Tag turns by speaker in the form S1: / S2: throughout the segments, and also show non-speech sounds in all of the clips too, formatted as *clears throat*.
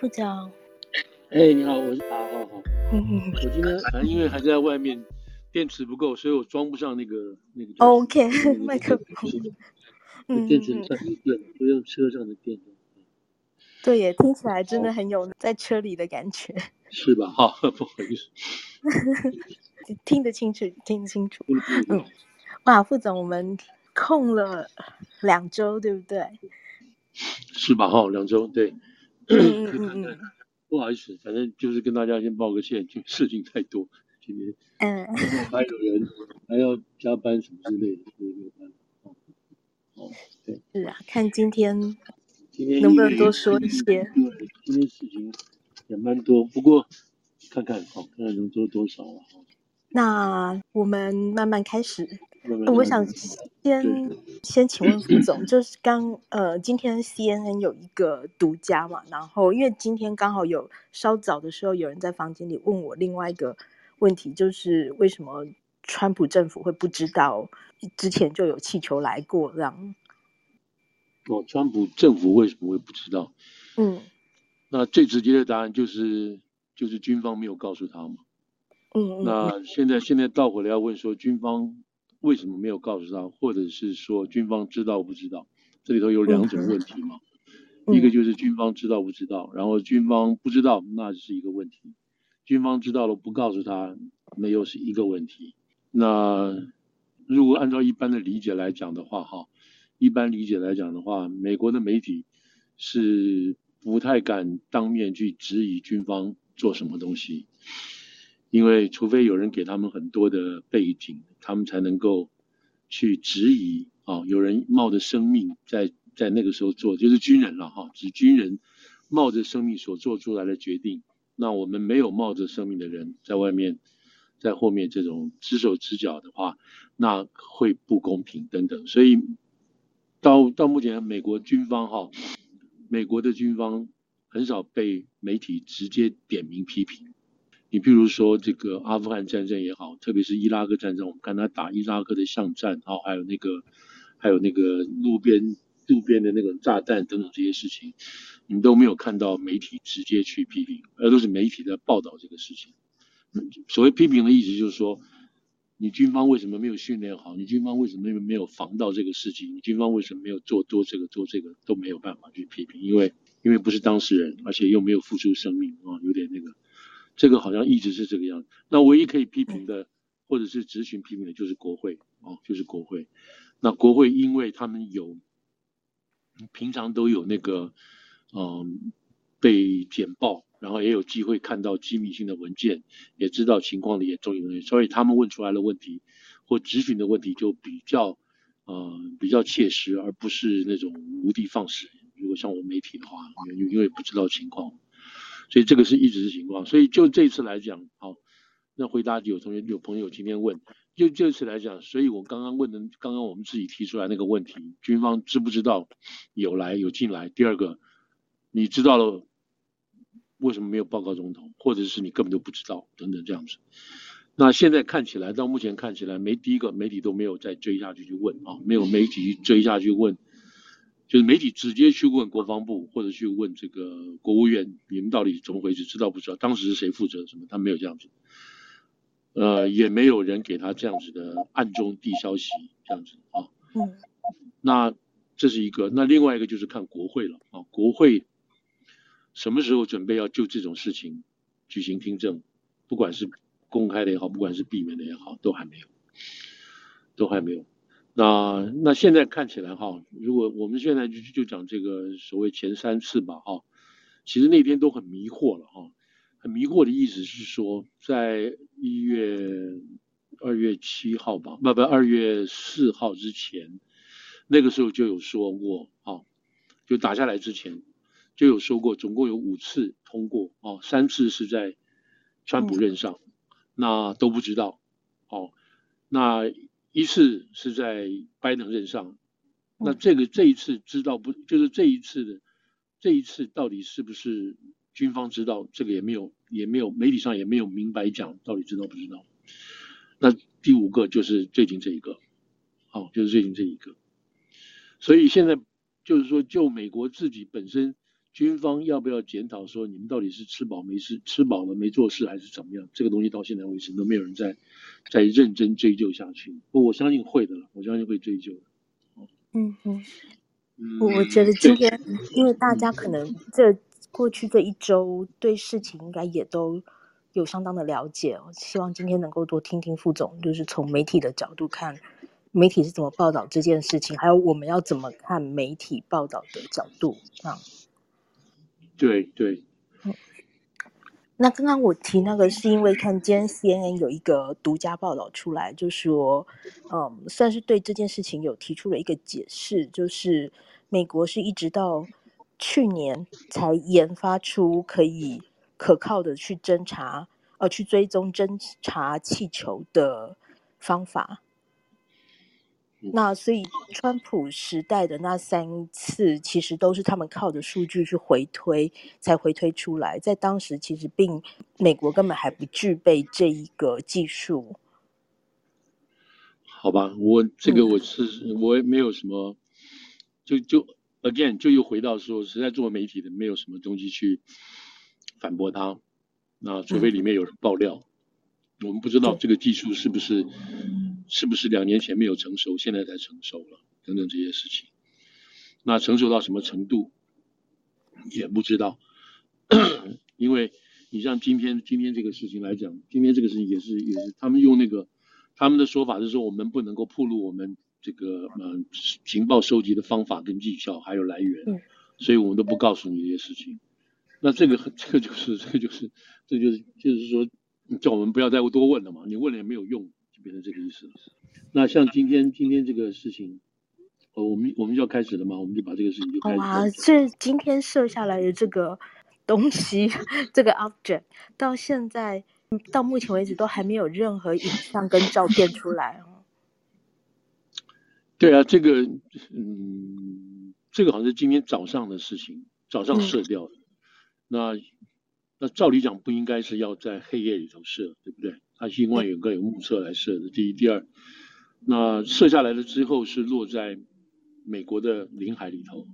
S1: 副总。
S2: 哎、欸，你好，我是啊，好好。嗯嗯。我今天反正因为还在外面，电池不够，所以我装不上那个那个。
S1: OK，麦克风。
S2: 嗯。电池算一个，不用车上的电。
S1: 对耶，听起来真的很有在车里的感觉。*laughs*
S2: 是吧？哈，*laughs* 不好意思。
S1: 听得清楚，听得清楚。嗯。哇，副总，我们空了两周，对不对？
S2: 是吧？哈，两周，对。嗯嗯嗯。不好意思，反正就是跟大家先报个歉，就事情太多，今天。嗯。还有人还要加班什么之类的，所以没有办法。
S1: 哦，对。是啊，看今天。能不能多说一些？对，
S2: 今天事情也蛮多，不过看看好，看看能做多少啊。
S1: 那我们慢慢开始。我想先先请问副总，就是刚呃，今天 CNN 有一个独家嘛，然后因为今天刚好有稍早的时候有人在房间里问我另外一个问题，就是为什么川普政府会不知道之前就有气球来过这样？
S2: 哦，川普政府为什么会不知道？
S1: 嗯，
S2: 那最直接的答案就是，就是军方没有告诉他嘛。
S1: 嗯，
S2: 那现在现在倒回来要问说，军方为什么没有告诉他，或者是说军方知道不知道？这里头有两种问题嘛。嗯、一个就是军方知道不知道，然后军方不知道，那是一个问题。军方知道了不告诉他，那又是一个问题。那如果按照一般的理解来讲的话，哈。一般理解来讲的话，美国的媒体是不太敢当面去质疑军方做什么东西，因为除非有人给他们很多的背景，他们才能够去质疑啊。有人冒着生命在在那个时候做，就是军人了哈，指军人冒着生命所做出来的决定。那我们没有冒着生命的人在外面，在后面这种指手指脚的话，那会不公平等等，所以。到到目前，美国军方哈，美国的军方很少被媒体直接点名批评。你譬如说这个阿富汗战争也好，特别是伊拉克战争，我们看他打伊拉克的巷战，好，还有那个还有那个路边路边的那个炸弹等等这些事情，你都没有看到媒体直接去批评，而都是媒体在报道这个事情。所谓批评的意思就是说。你军方为什么没有训练好？你军方为什么没有防到这个事情？你军方为什么没有做多这个做这个都没有办法去批评，因为因为不是当事人，而且又没有付出生命啊，有点那个，这个好像一直是这个样子。那唯一可以批评的，或者是质询批评的，就是国会哦，就是国会。那国会因为他们有平常都有那个嗯被简报。然后也有机会看到机密性的文件，也知道情况的严重性，所以他们问出来的问题或质询的问题就比较，呃，比较切实，而不是那种无的放矢。如果像我们媒体的话，因为不知道情况，所以这个是一直的情况。所以就这次来讲，好，那回答有同学有朋友今天问，就这次来讲，所以我刚刚问的，刚刚我们自己提出来那个问题，军方知不知道有来有进来？第二个，你知道了。为什么没有报告总统，或者是你根本都不知道等等这样子？那现在看起来，到目前看起来，没第一个媒体都没有再追下去去问啊，没有媒体追下去问，就是媒体直接去问国防部或者去问这个国务院，你们到底怎么回事？知道不知道？当时是谁负责什么？他没有这样子，呃，也没有人给他这样子的暗中递消息这样子啊。嗯。那这是一个，那另外一个就是看国会了啊，国会。什么时候准备要就这种事情举行听证？不管是公开的也好，不管是闭门的也好，都还没有，都还没有。那那现在看起来哈，如果我们现在就就讲这个所谓前三次吧哈，其实那天都很迷惑了哈。很迷惑的意思是说，在一月二月七号吧，不不二月四号之前，那个时候就有说过啊，就打下来之前。就有说过，总共有五次通过哦，三次是在川普任上，嗯、那都不知道哦。那一次是在拜登任上，嗯、那这个这一次知道不？就是这一次的这一次到底是不是军方知道？这个也没有也没有媒体上也没有明白讲到底知道不知道。那第五个就是最近这一个，哦，就是最近这一个。所以现在就是说，就美国自己本身。军方要不要检讨说你们到底是吃饱没事，吃饱了没做事，还是怎么样？这个东西到现在为止都没有人在在认真追究下去。不，我相信会的了，我相信会追究的。
S1: 嗯哼，我我觉得今天，因为大家可能这过去这一周对事情应该也都有相当的了解，我希望今天能够多听听副总，就是从媒体的角度看。媒体是怎么报道这件事情？还有我们要怎么看媒体报道的角度啊？
S2: 对
S1: 对。那刚刚我提那个是因为看今天 CNN 有一个独家报道出来，就说，嗯，算是对这件事情有提出了一个解释，就是美国是一直到去年才研发出可以可靠的去侦查，呃，去追踪侦查气球的方法。那所以，川普时代的那三次，其实都是他们靠着数据去回推，才回推出来。在当时，其实并美国根本还不具备这一个技术。
S2: 好吧，我这个我是、嗯、我也没有什么，就就 again 就又回到说，实在做媒体的没有什么东西去反驳他。那除非里面有人爆料，嗯、我们不知道这个技术是不是。是不是两年前没有成熟，现在才成熟了？等等这些事情，那成熟到什么程度也不知道。*clears throat* 因为你像今天今天这个事情来讲，今天这个事情也是也是他们用那个他们的说法是说，我们不能够暴露我们这个呃情报收集的方法跟技巧还有来源，所以我们都不告诉你这些事情。那这个这个就是这个就是这就是就是说叫我们不要再多问了嘛，你问了也没有用。变成这个意思了。那像今天今天这个事情，哦，我们我们就要开始了嘛，我们就把这个事情就开始。
S1: 哇，这今天射下来的这个东西，*laughs* 这个 object 到现在到目前为止都还没有任何影像跟照片出来哦。
S2: 对啊，这个嗯，这个好像是今天早上的事情，早上射掉的。嗯、那那照理讲不应该是要在黑夜里头射，对不对？它另外有个有目测来射的，第一、第二，那射下来了之后是落在美国的领海里头，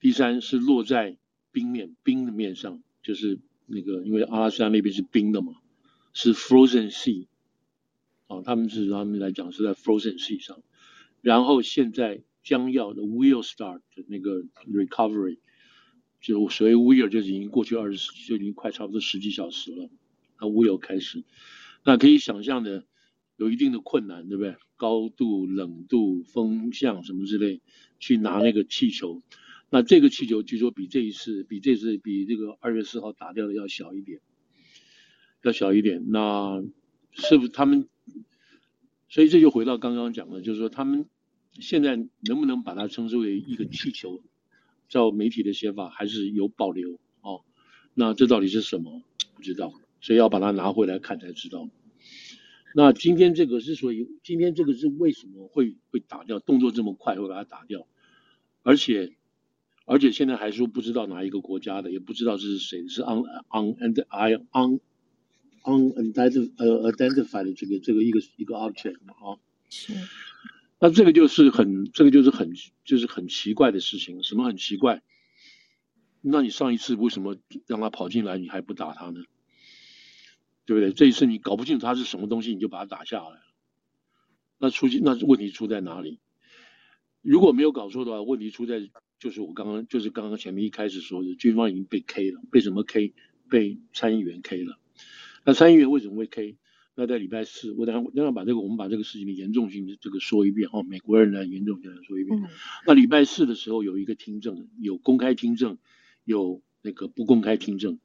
S2: 第三是落在冰面冰的面上，就是那个因为阿拉斯加那边是冰的嘛，是 frozen sea，啊，他们是他们来讲是在 frozen sea 上，然后现在将要的 will start 那个 recovery，就所谓 will 就已经过去二十就已经快差不多十几小时了，那 will 开始。那可以想象的，有一定的困难，对不对？高度、冷度、风向什么之类，去拿那个气球。那这个气球据说比这一次、比这次、比这个二月四号打掉的要小一点，要小一点。那是不是他们？所以这就回到刚刚讲的，就是说他们现在能不能把它称之为一个气球？照媒体的写法，还是有保留哦。那这到底是什么？不知道。所以要把它拿回来看才知道。那今天这个之所以今天这个是为什么会会打掉？动作这么快会把它打掉，而且而且现在还说不知道哪一个国家的，也不知道这是谁，是 on on and I on on identified 呃 identified 的这个这个一个一个 object 啊。是。那这个就是很这个就是很就是很奇怪的事情。什么很奇怪？那你上一次为什么让他跑进来，你还不打他呢？对不对？这一次你搞不清楚他是什么东西，你就把他打下来了。那出那问题出在哪里？如果没有搞错的话，问题出在就是我刚刚就是刚刚前面一开始说的，军方已经被 K 了。被什么 K？被参议员 K 了。那参议员为什么会 K？那在礼拜四，我等下等下把这个我们把这个事情的严重性这个说一遍哈，美国人来严重性来说一遍。嗯、那礼拜四的时候有一个听证，有公开听证，有那个不公开听证。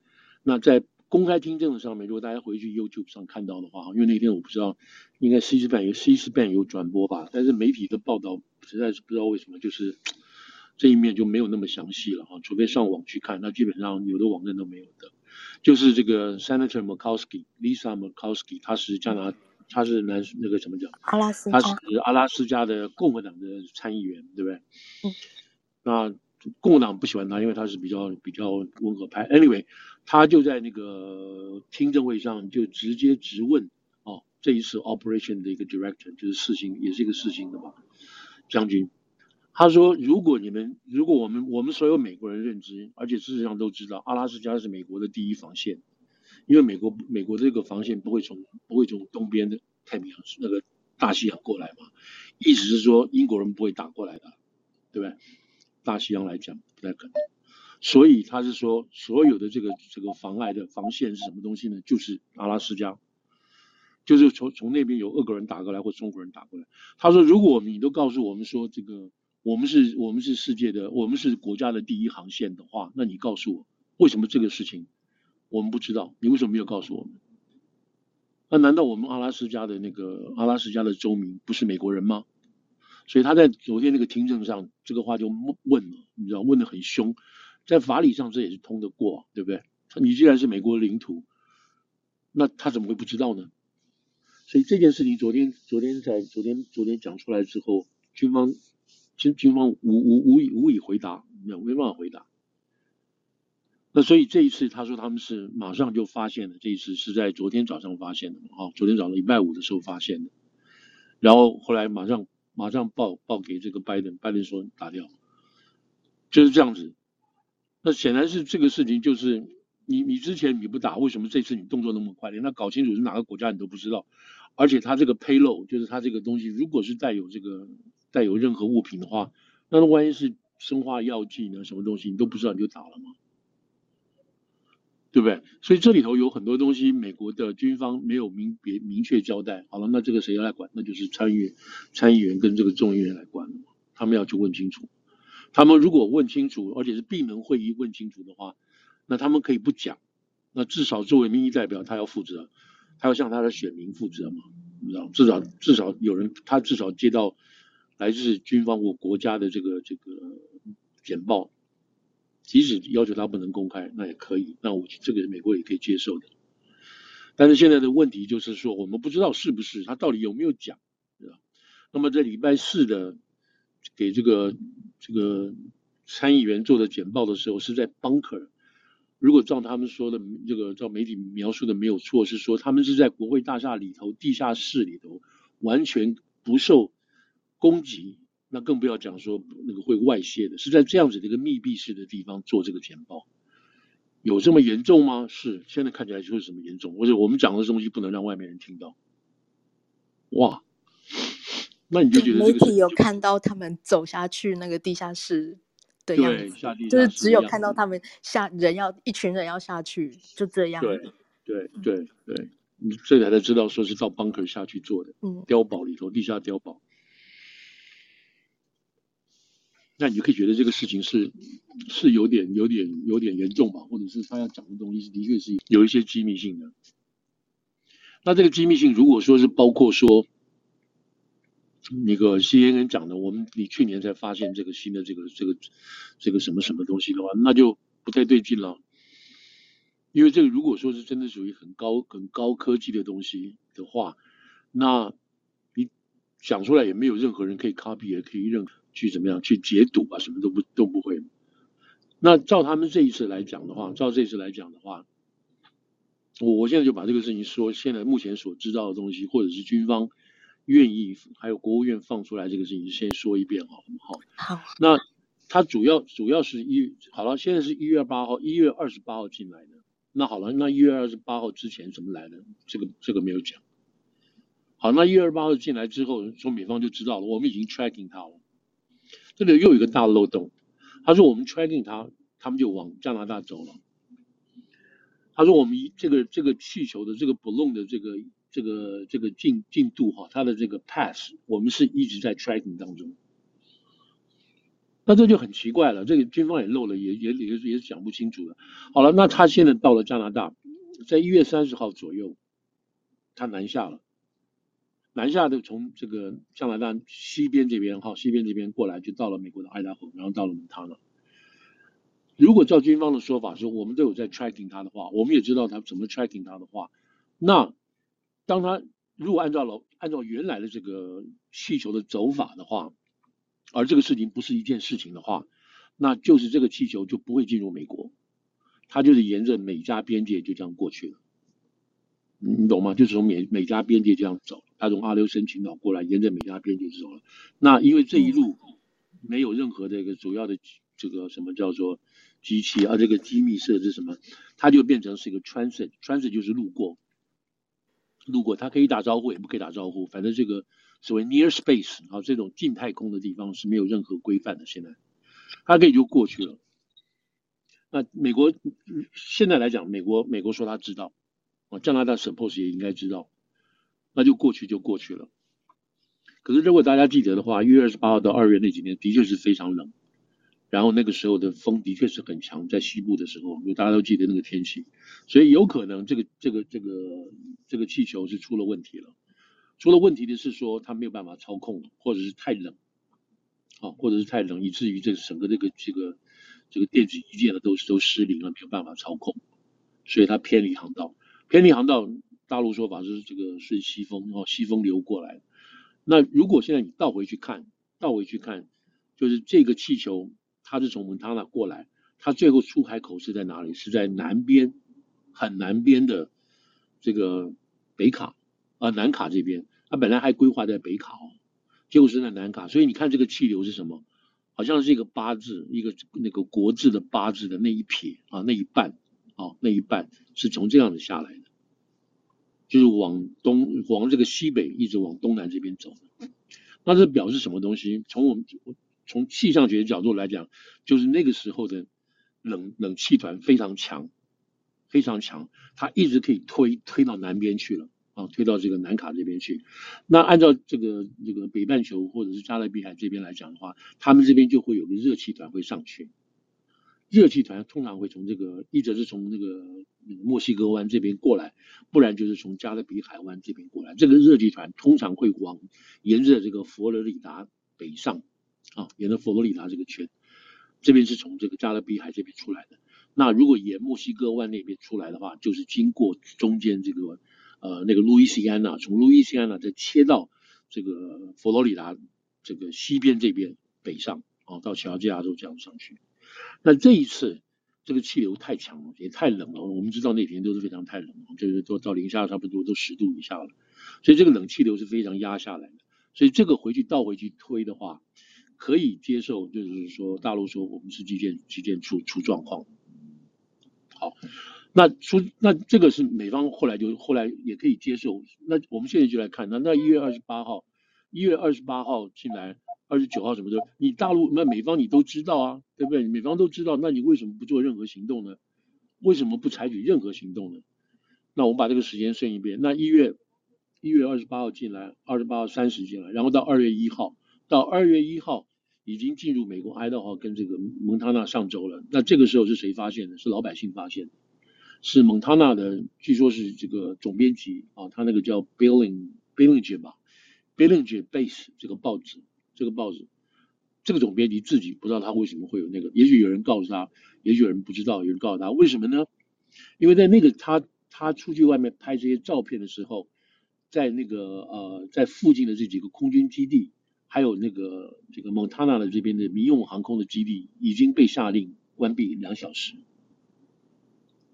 S2: 那在公开听证的上面，如果大家回去 YouTube 上看到的话，因为那天我不知道，应该 C-SPAN 有 C-SPAN 有转播吧，但是媒体的报道实在是不知道为什么，就是这一面就没有那么详细了哈，除非上网去看，那基本上有的网站都没有的。就是这个 Senator Murkowski，Lisa Murkowski，他是加拿，他是南那个什么叫？
S1: 阿拉斯，
S2: 他是阿拉斯加的共和党的参议员，对不对？嗯。那。共和党不喜欢他，因为他是比较比较温和派。Anyway，他就在那个听证会上就直接直问哦，这一次 Operation 的一个 Director 就是四星，也是一个四星的嘛将军。他说，如果你们，如果我们，我们所有美国人认知，而且事实上都知道，阿拉斯加是美国的第一防线，因为美国，美国这个防线不会从不会从东边的太平洋那个大西洋过来嘛，意思是说英国人不会打过来的，对不对？大西洋来讲不太可能，所以他是说，所有的这个这个妨碍的防线是什么东西呢？就是阿拉斯加。就是从从那边有俄国人打过来或中国人打过来，他说，如果你都告诉我们说这个我们是我们是世界的我们是国家的第一航线的话，那你告诉我为什么这个事情我们不知道？你为什么没有告诉我们？那难道我们阿拉斯加的那个阿拉斯加的州民不是美国人吗？所以他在昨天那个听证上这个话就问了，你知道问得很凶，在法理上这也是通得过，对不对？你既然是美国的领土，那他怎么会不知道呢？所以这件事情昨天昨天在昨天昨天讲出来之后，军方军军方无无无以无以回答，没有没办法回答。那所以这一次他说他们是马上就发现了，这一次是在昨天早上发现的嘛？哈，昨天早上礼拜五的时候发现的，然后后来马上马上报报给这个拜登，拜登说打掉，就是这样子。那显然是这个事情就是你你之前你不打，为什么这次你动作那么快？连他搞清楚是哪个国家你都不知道。而且他这个 payload 就是他这个东西，如果是带有这个带有任何物品的话，那万一是生化药剂呢？什么东西你都不知道你就打了吗？对不对？所以这里头有很多东西，美国的军方没有明别明确交代。好了，那这个谁要来管？那就是参议员、参议员跟这个众议员来管了。他们要去问清楚。他们如果问清楚，而且是闭门会议问清楚的话，那他们可以不讲。那至少作为民意代表，他要负责。他要向他的选民负责嘛？你知道，至少至少有人，他至少接到来自军方或国家的这个这个简报，即使要求他不能公开，那也可以。那我这个美国也可以接受的。但是现在的问题就是说，我们不知道是不是他到底有没有讲，对吧？那么在礼拜四的给这个这个参议员做的简报的时候，是在 bunker。如果照他们说的这个，照媒体描述的没有错，是说他们是在国会大厦里头地下室里头，完全不受攻击，那更不要讲说那个会外泄的，是在这样子的一个密闭式的地方做这个简报，有这么严重吗？是，现在看起来就是这么严重，或者我们讲的东西不能让外面人听到。哇，那你就觉得
S1: 媒体有看到他们走下去那个地下室？对，下地就是只有看到他们下人要一群人要下去，就这样。
S2: 对对对对，你这才才知道说是到 bunker 下去做的，嗯，碉堡里头地下碉堡。那你就可以觉得这个事情是是有点有点有点严重吧，或者是他要讲的东西的确是有一些机密性的。那这个机密性如果说是包括说。那个 CNN 讲的，我们你去年才发现这个新的这个这个这个什么什么东西的话，那就不太对劲了。因为这个如果说是真的属于很高很高科技的东西的话，那你讲出来也没有任何人可以 copy，也可以任去怎么样去解堵啊，什么都不都不会。那照他们这一次来讲的话，照这一次来讲的话，我我现在就把这个事情说，现在目前所知道的东西，或者是军方。愿意还有国务院放出来这个事情，先说一遍好好。
S1: 好。
S2: 那他主要主要是一好了，现在是一月八号，一月二十八号进来的。那好了，那一月二十八号之前怎么来的？这个这个没有讲。好，那一月二十八号进来之后，从美方就知道了，我们已经 tracking 他了。这里又有一个大漏洞，他说我们 tracking 他，他们就往加拿大走了。他说我们这个这个气球的这个 balloon 的这个。这个这个进进度哈，它的这个 path 我们是一直在 tracking 当中，那这就很奇怪了。这个军方也漏了，也也也也是讲不清楚的。好了，那他现在到了加拿大，在一月三十号左右，他南下了，南下的从这个加拿大西边这边哈，西边这边过来，就到了美国的爱达荷，然后到了蒙塔纳。如果照军方的说法说，我们都有在 tracking 他的话，我们也知道他怎么 tracking 他的话，那。当他如果按照老按照原来的这个气球的走法的话，而这个事情不是一件事情的话，那就是这个气球就不会进入美国，它就是沿着美加边界就这样过去了，你懂吗？就是从美美加边界这样走，他从阿留申群岛过来，沿着美加边界走了。那因为这一路没有任何的一个主要的这个什么叫做机器啊，这个机密设置什么，它就变成是一个 transit，transit 就是路过，路过它可以打招呼也不可以打招呼，反正这个所谓 near space 啊这种近太空的地方是没有任何规范的，现在它可以就过去了。那美国现在来讲，美国美国说他知道，啊，加拿大 suppose 也应该知道，那就过去就过去了。可是如果大家记得的话，一月二十八号到二月那几天的确是非常冷，然后那个时候的风的确是很强，在西部的时候，大家都记得那个天气，所以有可能这个这个这个这个气球是出了问题了。出了问题的是说它没有办法操控，或者是太冷，啊，或者是太冷，以至于这整个这个这个。这个电子仪件呢，都都失灵了，没有办法操控，所以它偏离航道。偏离航道，大陆说法是这个顺西风，哦西风流过来。那如果现在你倒回去看，倒回去看，就是这个气球它是从蒙塔纳过来，它最后出海口是在哪里？是在南边，很南边的这个北卡啊、南卡这边。它本来还规划在北卡哦，结果是在南卡。所以你看这个气流是什么？好像是一个八字，一个那个国字的八字的那一撇啊，那一半啊，那一半是从这样子下来的，就是往东往这个西北一直往东南这边走。那这表示什么东西？从我们从气象学角度来讲，就是那个时候的冷冷气团非常强，非常强，它一直可以推推到南边去了。啊，推到这个南卡这边去。那按照这个这个北半球或者是加勒比海这边来讲的话，他们这边就会有个热气团会上去。热气团通常会从这个，一直是从那个那个墨西哥湾这边过来，不然就是从加勒比海湾这边过来。这个热气团通常会往沿着这个佛罗里达北上，啊，沿着佛罗里达这个圈，这边是从这个加勒比海这边出来的。那如果沿墨西哥湾那边出来的话，就是经过中间这个。呃，那个路易斯安那，从路易斯安那再切到这个佛罗里达这个西边这边北上啊，到乔治亚州这样上去。那这一次这个气流太强了，也太冷了。我们知道那天都是非常太冷，就是都到零下差不多都十度以下了，所以这个冷气流是非常压下来的。所以这个回去倒回去推的话，可以接受，就是说大陆说我们是基建基建出出状况。好。那出那这个是美方后来就后来也可以接受。那我们现在就来看，那那一月二十八号，一月二十八号进来，二十九号什么的，你大陆那美方你都知道啊，对不对？美方都知道，那你为什么不做任何行动呢？为什么不采取任何行动呢？那我们把这个时间顺一遍，那一月一月二十八号进来，二十八号三十进来，然后到二月一号，到二月一号已经进入美国爱达荷跟这个蒙塔纳上周了。那这个时候是谁发现的？是老百姓发现的。是蒙塔纳的，据说是这个总编辑啊，他那个叫 Billing Billinger 吧，Billinger Base 这个报纸，这个报纸，这个总编辑自己不知道他为什么会有那个，也许有人告诉他，也许有人不知道，有人告诉他为什么呢？因为在那个他他出去外面拍这些照片的时候，在那个呃在附近的这几个空军基地，还有那个这个蒙塔纳的这边的民用航空的基地已经被下令关闭两小时。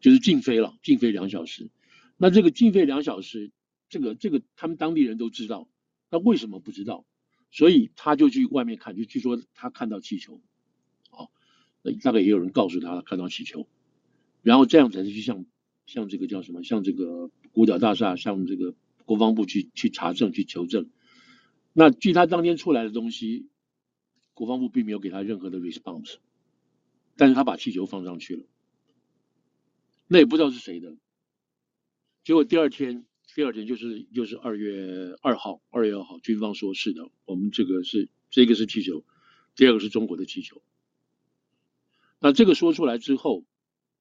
S2: 就是禁飞了，禁飞两小时。那这个禁飞两小时，这个这个他们当地人都知道，那为什么不知道？所以他就去外面看，就据说他看到气球，啊，那大概也有人告诉他他看到气球，然后这样才是去向向这个叫什么，向这个五角大厦，向这个国防部去去查证去求证。那据他当天出来的东西，国防部并没有给他任何的 response，但是他把气球放上去了。那也不知道是谁的，结果第二天，第二天就是就是二月二号，二月二号，军方说是的，我们这个是这个是气球，第二个是中国的气球。那这个说出来之后，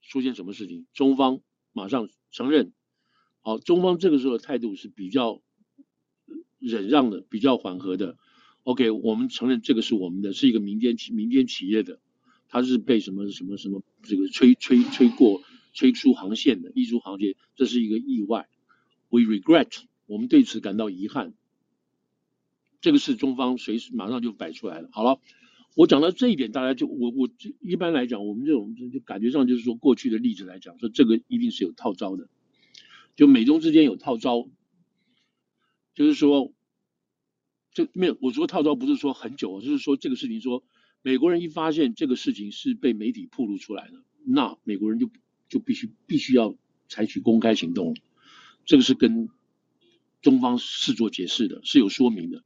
S2: 出现什么事情？中方马上承认，好，中方这个时候的态度是比较忍让的，比较缓和的。OK，我们承认这个是我们的，是一个民间企民间企业的，它是被什么什么什么这个吹吹吹过。吹出航线的，溢出航线，这是一个意外。We regret，我们对此感到遗憾。这个是中方随时马上就摆出来了。好了，我讲到这一点，大家就我我一般来讲，我们这种就感觉上就是说，过去的例子来讲，说这个一定是有套招的，就美中之间有套招，就是说，这没有我说套招不是说很久，就是说这个事情说美国人一发现这个事情是被媒体曝露出来的，那美国人就就必须必须要采取公开行动了。这个是跟中方是做解释的，是有说明的。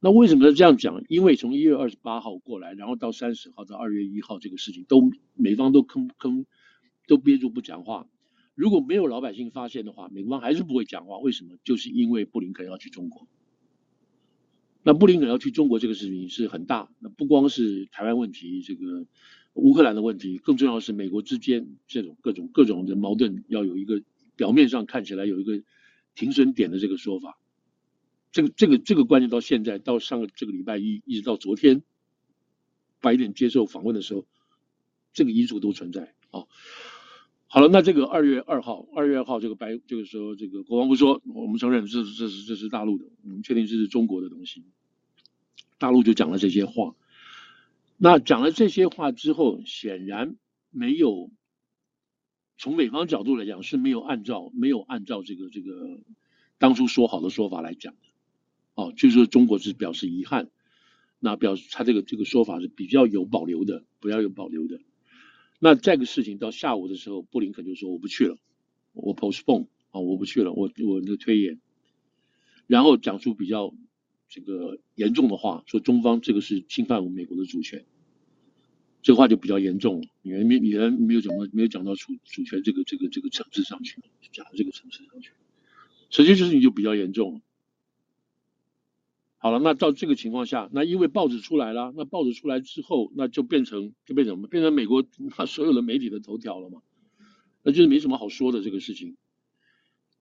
S2: 那为什么要这样讲？因为从一月二十八号过来，然后到三十号到二月一号，这个事情都美方都吭吭都憋住不讲话。如果没有老百姓发现的话，美方还是不会讲话。为什么？就是因为布林肯要去中国。那布林肯要去中国这个事情是很大，那不光是台湾问题，这个乌克兰的问题，更重要的是美国之间这种各种各种的矛盾，要有一个表面上看起来有一个停损点的这个说法。这个这个这个观念到现在到上个这个礼拜一一直到昨天，白点接受访问的时候，这个因素都存在啊。好了，那这个二月二号，二月二号这个白这个时候，这个国防部说，我们承认这是这是这是大陆的，我们确定这是中国的东西。大陆就讲了这些话，那讲了这些话之后，显然没有从美方角度来讲是没有按照没有按照这个这个当初说好的说法来讲的，哦，就是中国是表示遗憾，那表示他这个这个说法是比较有保留的，不要有保留的。那这个事情到下午的时候，布林肯就说我不去了，我 postpone 啊，我不去了，我我的推延，然后讲出比较这个严重的话，说中方这个是侵犯我们美国的主权，这话就比较严重了，你没你还没有讲到没有讲到主主权这个这个这个层次上去，讲到这个层次上去，实际就是你就比较严重了。好了，那到这个情况下，那因为报纸出来了，那报纸出来之后，那就变成就变成什么？变成美国那所有的媒体的头条了嘛？那就是没什么好说的这个事情。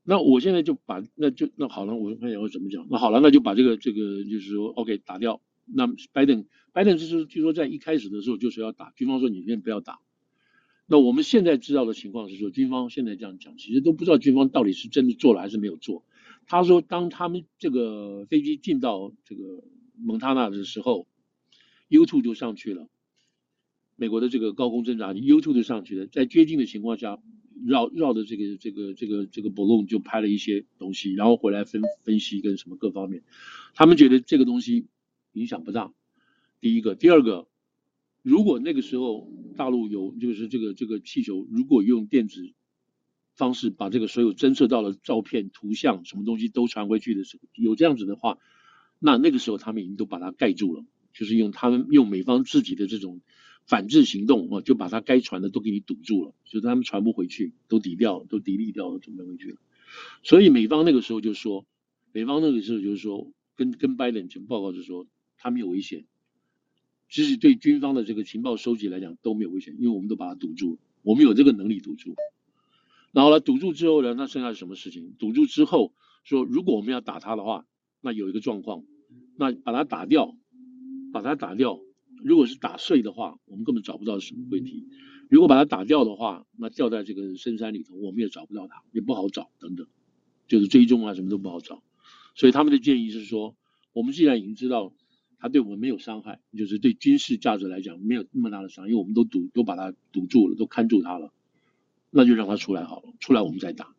S2: 那我现在就把那就那好了，我看一下我怎么讲。那好了，那就把这个这个就是说 OK 打掉。那拜登拜登就是据说在一开始的时候就是要打，军方说你先不要打。那我们现在知道的情况是说，军方现在这样讲，其实都不知道军方到底是真的做了还是没有做。他说，当他们这个飞机进到这个蒙塔纳的时候，U2 就上去了。美国的这个高空侦察机 U2 就上去了，在接近的情况下，绕绕着这个这个这个这个 balloon 就拍了一些东西，然后回来分分析跟什么各方面。他们觉得这个东西影响不大。第一个，第二个，如果那个时候大陆有就是这个这个气球，如果用电子方式把这个所有侦测到的照片、图像什么东西都传回去的时候，有这样子的话，那那个时候他们已经都把它盖住了，就是用他们用美方自己的这种反制行动啊，就把它该传的都给你堵住了，所以他们传不回去，都抵掉，都抵力掉了，准备回去了。所以美方那个时候就说，美方那个时候就是说，跟跟拜登情报告就说，他没有危险，即使对军方的这个情报收集来讲都没有危险，因为我们都把它堵住，我们有这个能力堵住。然后呢，堵住之后呢，那剩下是什么事情？堵住之后说，如果我们要打他的话，那有一个状况，那把它打掉，把它打掉。如果是打碎的话，我们根本找不到什么问题。如果把它打掉的话，那掉在这个深山里头，我们也找不到它，也不好找，等等，就是追踪啊，什么都不好找。所以他们的建议是说，我们既然已经知道它对我们没有伤害，就是对军事价值来讲没有那么大的伤，因为我们都堵，都把它堵住了，都看住它了。那就让他出来好了，出来我们再打。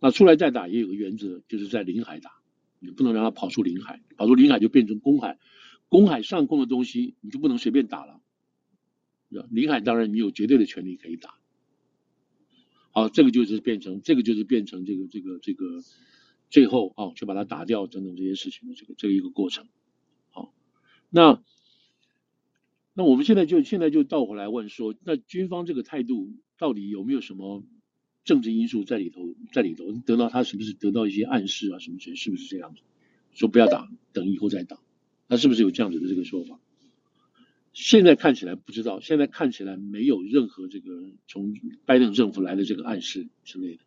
S2: 那出来再打也有个原则，就是在领海打，你不能让他跑出领海，跑出领海就变成公海，公海上空的东西你就不能随便打了。领海当然你有绝对的权利可以打。好，这个就是变成，这个就是变成这个这个这个最后啊，就把它打掉等等这些事情的这个这个一个过程。那。那我们现在就现在就倒回来问说，那军方这个态度到底有没有什么政治因素在里头？在里头得到他是不是得到一些暗示啊？什么之类，是不是这样子？说不要打，等以后再打，那是不是有这样子的这个说法？现在看起来不知道，现在看起来没有任何这个从拜登政府来的这个暗示之类的。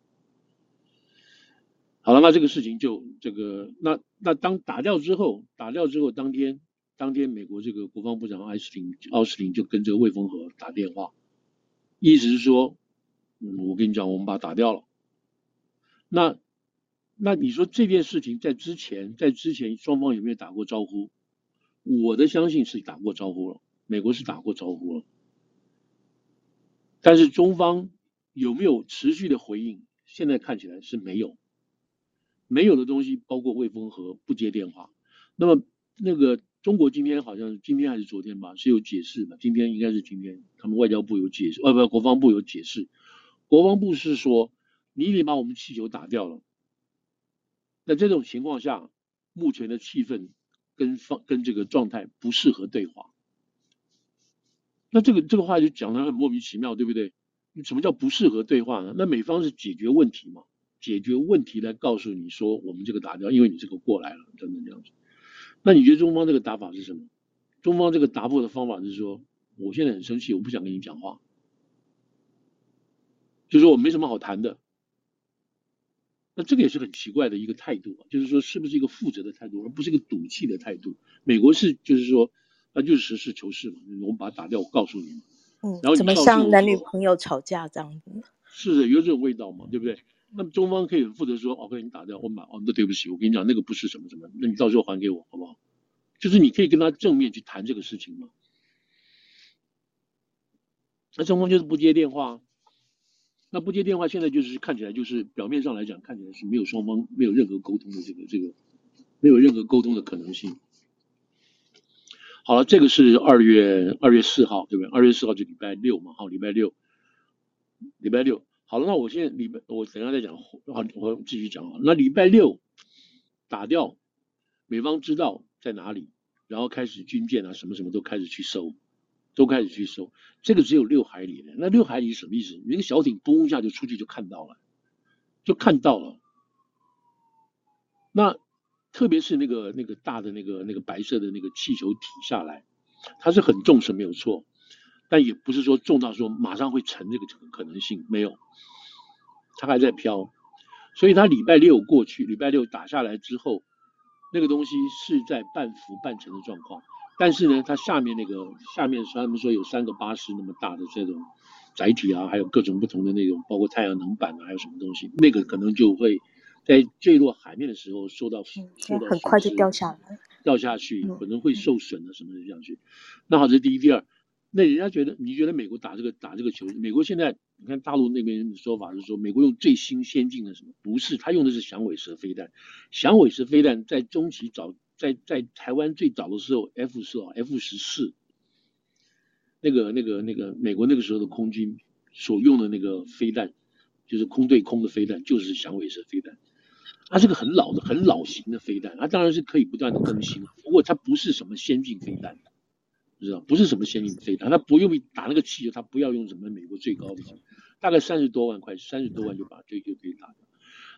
S2: 好了，那这个事情就这个，那那当打掉之后，打掉之后当天。当天，美国这个国防部长奥斯汀，奥斯汀就跟这个魏凤和打电话，意思是说，嗯，我跟你讲，我们把他打掉了。那，那你说这件事情在之前，在之前双方有没有打过招呼？我的相信是打过招呼了，美国是打过招呼了。但是中方有没有持续的回应？现在看起来是没有，没有的东西包括魏凤和不接电话。那么那个。中国今天好像今天还是昨天吧，是有解释的。今天应该是今天，他们外交部有解释，呃，不，国防部有解释。国防部是说，你已经把我们气球打掉了。那这种情况下，目前的气氛跟方跟这个状态不适合对话。那这个这个话就讲得很莫名其妙，对不对？什么叫不适合对话呢？那美方是解决问题嘛？解决问题来告诉你说，我们这个打掉，因为你这个过来了，等等这样子。那你觉得中方这个打法是什么？中方这个答复的方法是说，我现在很生气，我不想跟你讲话，就是说我没什么好谈的。那这个也是很奇怪的一个态度啊，就是说是不是一个负责的态度，而不是一个赌气的态度？美国是就是说，那就是实事求是嘛，我们把它打掉，我告诉你。
S1: 嗯，然后怎么像男女朋友吵架这样子？
S2: 是的，有这种味道嘛，对不对？那么中方可以负责说，哦，给你打掉，我买，哦，那对不起，我跟你讲，那个不是什么什么，那你到时候还给我，好不好？就是你可以跟他正面去谈这个事情嘛。那中方就是不接电话，那不接电话，现在就是看起来就是表面上来讲，看起来是没有双方没有任何沟通的这个这个，没有任何沟通的可能性。好了，这个是二月二月四号，对不对？二月四号就礼拜六嘛，好，礼拜六，礼拜六。好了，那我现在礼拜我等下再讲，好，我继续讲啊。那礼拜六打掉，美方知道在哪里，然后开始军舰啊什么什么都开始去收，都开始去收。这个只有六海里的，那六海里什么意思？你那个小艇嘣一下就出去就看到了，就看到了。那特别是那个那个大的那个那个白色的那个气球体下来，它是很重是没有错。但也不是说重到说马上会沉这个可能性没有，它还在飘，所以它礼拜六过去，礼拜六打下来之后，那个东西是在半浮半沉的状况。但是呢，它下面那个下面他们说有三个巴士那么大的这种载体啊，还有各种不同的那种，包括太阳能板啊，还有什么东西，那个可能就会在坠落海面的时候受到受到
S1: 很快就掉下来，
S2: 掉下去可能会受损啊什么的这样去。那好，这是第一，第二。那人家觉得，你觉得美国打这个打这个球，美国现在你看大陆那边的说法是说，美国用最新先进的什么？不是，他用的是响尾蛇飞弹。响尾蛇飞弹在中期早，在在台湾最早的时候，F 四啊，F 十四，那个那个那个美国那个时候的空军所用的那个飞弹，就是空对空的飞弹，就是响尾蛇飞弹。它是个很老的、很老型的飞弹，它当然是可以不断的更新啊，不过它不是什么先进飞弹。知道不是什么先进飞弹，他不用打那个气球，他不要用什么美国最高的，大概三十多万块，三十多万就把这就可以打掉。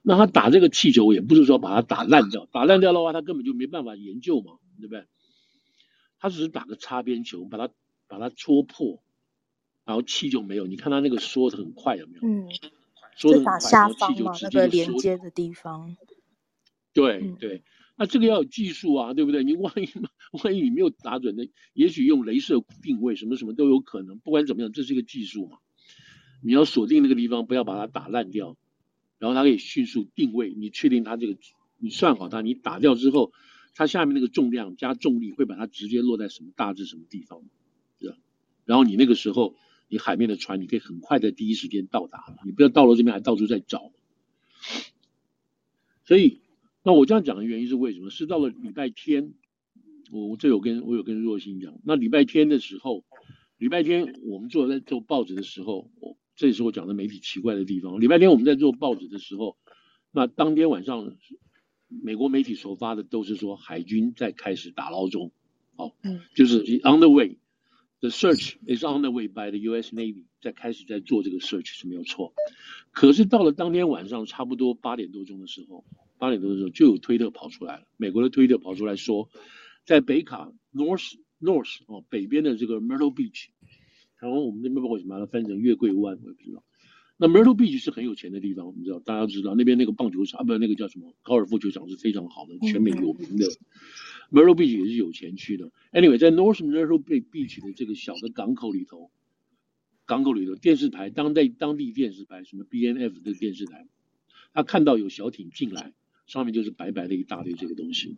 S2: 那他打这个气球也不是说把它打烂掉，打烂掉的话他根本就没办法研究嘛，对不对？他只是打个擦边球，把它把它戳破，然后气就没有。你看他那个缩的很快，有没有？
S1: 嗯，
S2: 缩的很
S1: 快，下方嘛，那个连接的地方。
S2: 对对。对那这个要有技术啊，对不对？你万一万一你没有打准的，也许用镭射定位什么什么都有可能。不管怎么样，这是一个技术嘛。你要锁定那个地方，不要把它打烂掉，然后它可以迅速定位。你确定它这个，你算好它，你打掉之后，它下面那个重量加重力会把它直接落在什么大致什么地方，是吧？然后你那个时候，你海面的船你可以很快在第一时间到达，你不要到了这边还到处在找。所以。那我这样讲的原因是为什么？是到了礼拜天，我我这有跟我有跟若星讲，那礼拜天的时候，礼拜天我们做在做报纸的时候，我这也是我讲的媒体奇怪的地方。礼拜天我们在做报纸的时候，那当天晚上，美国媒体首发的都是说海军在开始打捞中，好，就是 on the way，the search is on the way by the U.S. Navy，在开始在做这个 search 是没有错。可是到了当天晚上差不多八点多钟的时候。八点多的时候就有推特跑出来了，美国的推特跑出来说，在北卡 North North 哦北边的这个 Myrtle Beach，台湾我们那边不会什么把它翻成月桂湾，我也不知道。那 Myrtle Beach 是很有钱的地方，我们知道，大家知道那边那个棒球场啊，不那个叫什么高尔夫球场是非常好的，全美有名的。Myrtle Beach 也是有钱区的。Anyway，在 North Myrtle Beach 的这个小的港口里头，港口里头电视台当代当地电视台什么 BNF 的电视台，他看到有小艇进来。上面就是白白的一大堆这个东西，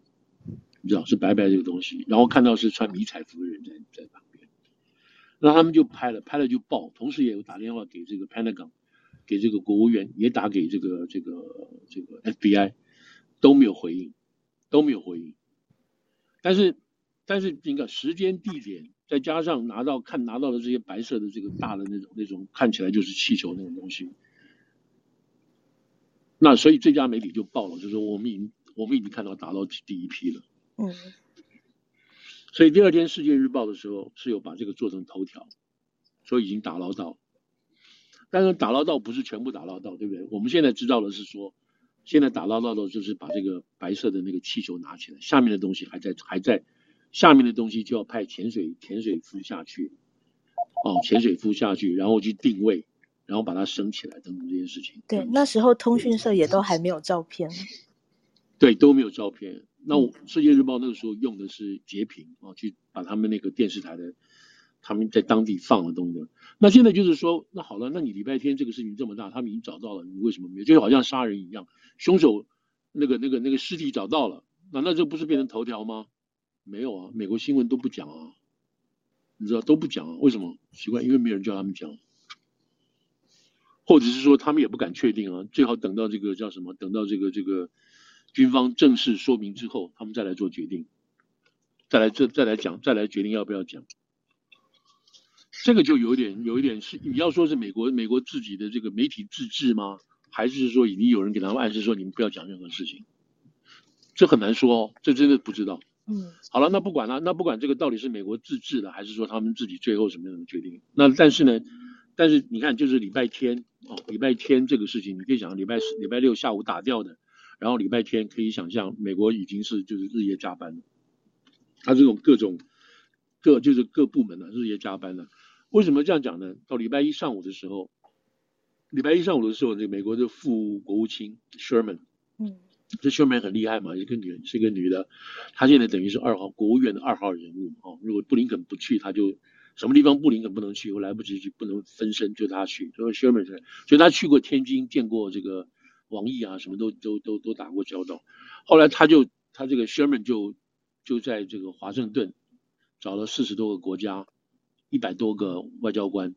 S2: 你知道是白白这个东西，然后看到是穿迷彩服的人在在旁边，那他们就拍了，拍了就报，同时也有打电话给这个 Pentagon，给这个国务院，也打给这个这个这个 FBI，都没有回应，都没有回应。但是但是你看时间地点，再加上拿到看拿到的这些白色的这个大的那种那种看起来就是气球那种东西，那所以这家媒体就报了，就说我们已经我们已经看到打到第一批了。嗯。所以第二天《世界日报》的时候是有把这个做成头条，说已经打捞到，但是打捞到不是全部打捞到，对不对？我们现在知道的是说，现在打捞到的就是把这个白色的那个气球拿起来，下面的东西还在还在，下面的东西就要派潜水潜水夫下去，哦，潜水夫下去，然后去定位，然后把它升起来等等这件事情。
S1: 对，那时候通讯社也都还没有照片。
S2: 对，都没有照片。那《世界日报》那个时候用的是截屏啊，去把他们那个电视台的他们在当地放的东西。那现在就是说，那好了，那你礼拜天这个事情这么大，他们已经找到了，你为什么没有？就好像杀人一样，凶手那个那个那个尸体找到了，难道这不是变成头条吗？没有啊，美国新闻都不讲啊，你知道都不讲啊？为什么？奇怪，因为没有人叫他们讲，或者是说他们也不敢确定啊，最好等到这个叫什么？等到这个这个。军方正式说明之后，他们再来做决定，再来这再来讲，再来决定要不要讲。这个就有点有一点是你要说是美国美国自己的这个媒体自治吗？还是说已经有人给他们暗示说你们不要讲任何事情？这很难说哦，这真的不知道。嗯，好了，那不管了，那不管这个到底是美国自治的，还是说他们自己最后什么样的决定？那但是呢，但是你看，就是礼拜天哦，礼拜天这个事情，你可以想礼拜四、礼拜六下午打掉的。然后礼拜天可以想象，美国已经是就是日夜加班了，他这种各种各就是各部门的日夜加班了。为什么这样讲呢？到礼拜一上午的时候，礼拜一上午的时候，这美国的副国务卿 Sherman，嗯，这 Sherman 很厉害嘛，一个女人是一个女的，她现在等于是二号国务院的二号人物哦。如果布林肯不去，他就什么地方布林肯不能去，我来不及去，不能分身，就他去。所以 Sherman 是，所以他去过天津，见过这个。王毅啊，什么都都都都打过交道。后来他就他这个 Sherman 就就在这个华盛顿找了四十多个国家，一百多个外交官，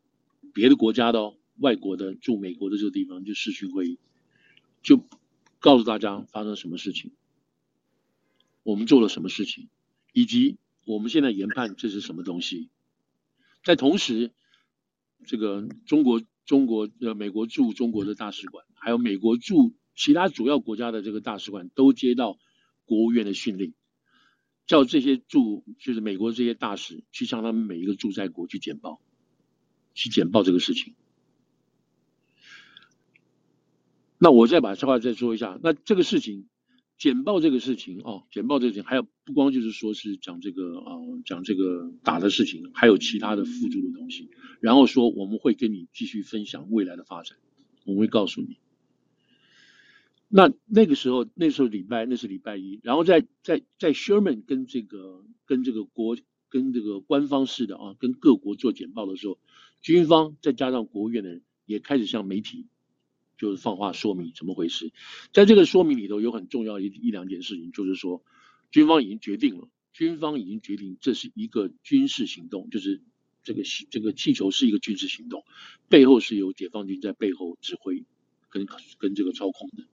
S2: 别的国家的，外国的驻美国的这个地方就视讯会议，就告诉大家发生什么事情，我们做了什么事情，以及我们现在研判这是什么东西。在同时，这个中国。中国呃，美国驻中国的大使馆，还有美国驻其他主要国家的这个大使馆，都接到国务院的训令，叫这些驻就是美国这些大使去向他们每一个驻在国去简报，去简报这个事情。那我再把这话再说一下，那这个事情。简报这个事情哦，简报这个事情还有不光就是说是讲这个啊、讲这个打的事情，还有其他的辅助的东西。然后说我们会跟你继续分享未来的发展，我们会告诉你。那那个时候，那时候礼拜那是礼拜一，然后在在在 Sherman 跟这个跟这个国跟这个官方式的啊，跟各国做简报的时候，军方再加上国务院的人也开始向媒体。就是放话说明怎么回事，在这个说明里头有很重要一一两件事情，就是说军方已经决定了，军方已经决定这是一个军事行动，就是这个这个气球是一个军事行动，背后是由解放军在背后指挥跟跟这个操控的，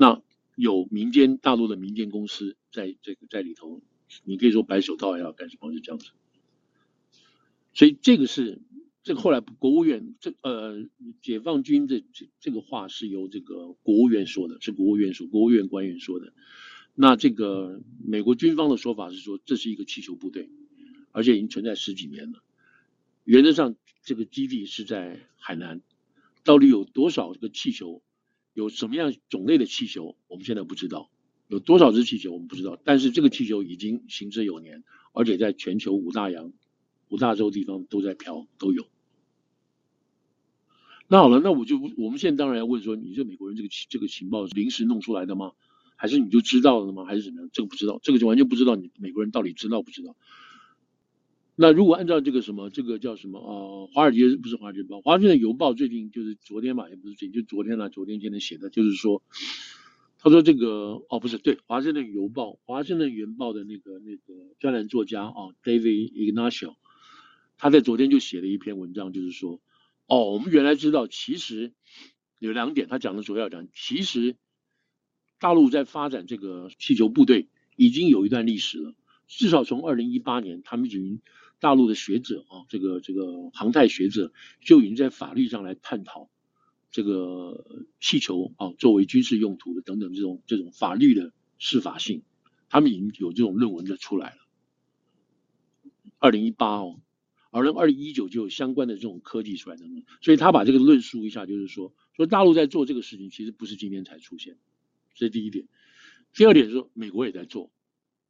S2: 那有民间大陆的民间公司在这个在里头，你可以说白手套也好干什么，是这样子，所以这个是。这个后来国务院这呃解放军的这这个话是由这个国务院说的，是国务院说，国务院官员说的。那这个美国军方的说法是说，这是一个气球部队，而且已经存在十几年了。原则上，这个基地是在海南，到底有多少个气球，有什么样种类的气球，我们现在不知道。有多少只气球我们不知道，但是这个气球已经行之有年，而且在全球五大洋。五大洲地方都在飘，都有。那好了，那我就我们现在当然要问说，你这美国人这个这个情报是临时弄出来的吗？还是你就知道了吗？还是怎么样？这个不知道，这个就完全不知道你美国人到底知道不知道。那如果按照这个什么，这个叫什么？呃，华尔街不是华尔街报，华盛顿邮报最近就是昨天嘛，也不是最近，就昨天了，昨天今天写的，就是说，他说这个哦，不是对，华盛顿邮报，华盛顿邮报的那个那个专栏作家啊，David Ignacio。他在昨天就写了一篇文章，就是说，哦，我们原来知道，其实有两点，他讲的主要讲，其实大陆在发展这个气球部队已经有一段历史了，至少从二零一八年，他们已经大陆的学者啊，这个这个航太学者就已经在法律上来探讨这个气球啊作为军事用途的等等这种这种法律的适法性，他们已经有这种论文的出来了。二零一八哦，而二零一九就有相关的这种科技出来的，所以他把这个论述一下，就是说说大陆在做这个事情，其实不是今天才出现，这是第一点。第二点是说，美国也在做，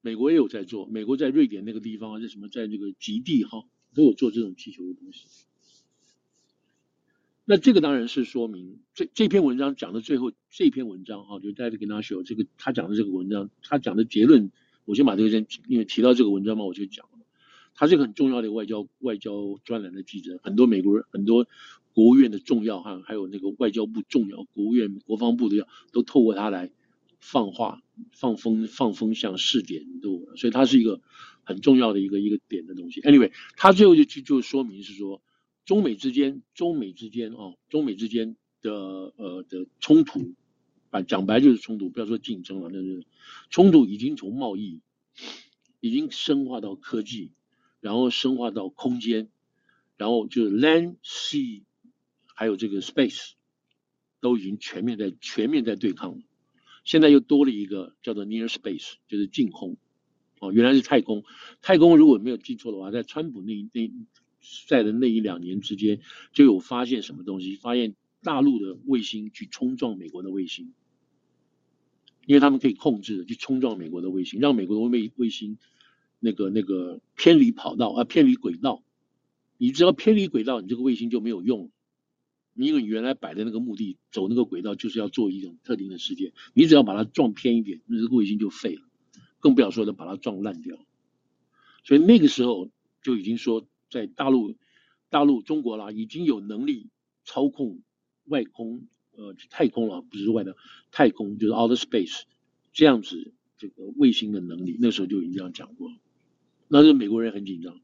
S2: 美国也有在做，美国在瑞典那个地方啊，在什么，在那个极地哈，都有做这种气球的东西。那这个当然是说明这这篇文章讲的最后这篇文章哈，就 David Ignacio 这个他讲的这个文章，他讲的结论，我先把这个先，因为提到这个文章嘛，我就讲了。他是个很重要的外交外交专栏的记者，很多美国人、很多国务院的重要哈，还有那个外交部重要、国务院、国防部的要都透过他来放话、放风、放风向、试点都，所以它是一个很重要的一个一个点的东西。Anyway，它最后就就就说明是说，中美之间、中美之间啊，中美之间的呃的冲突，啊讲白就是冲突，不要说竞争了，那是冲突已经从贸易已经深化到科技。然后深化到空间，然后就是 land sea，还有这个 space，都已经全面在全面在对抗了。现在又多了一个叫做 near space，就是近空。哦，原来是太空。太空如果没有记错的话，在川普那那在的那一两年之间，就有发现什么东西？发现大陆的卫星去冲撞美国的卫星，因为他们可以控制的去冲撞美国的卫星，让美国的卫卫星。那个那个偏离跑道啊，偏离轨道，你只要偏离轨道，你这个卫星就没有用了。因为原来摆的那个目的，走那个轨道就是要做一种特定的事件，你只要把它撞偏一点，那个卫星就废了，更不要说的把它撞烂掉。所以那个时候就已经说，在大陆大陆中国啦，已经有能力操控外空呃太空了，不是外的太空，就是 outer space 这样子这个卫星的能力，那时候就已经这样讲过了。那是美国人很紧张，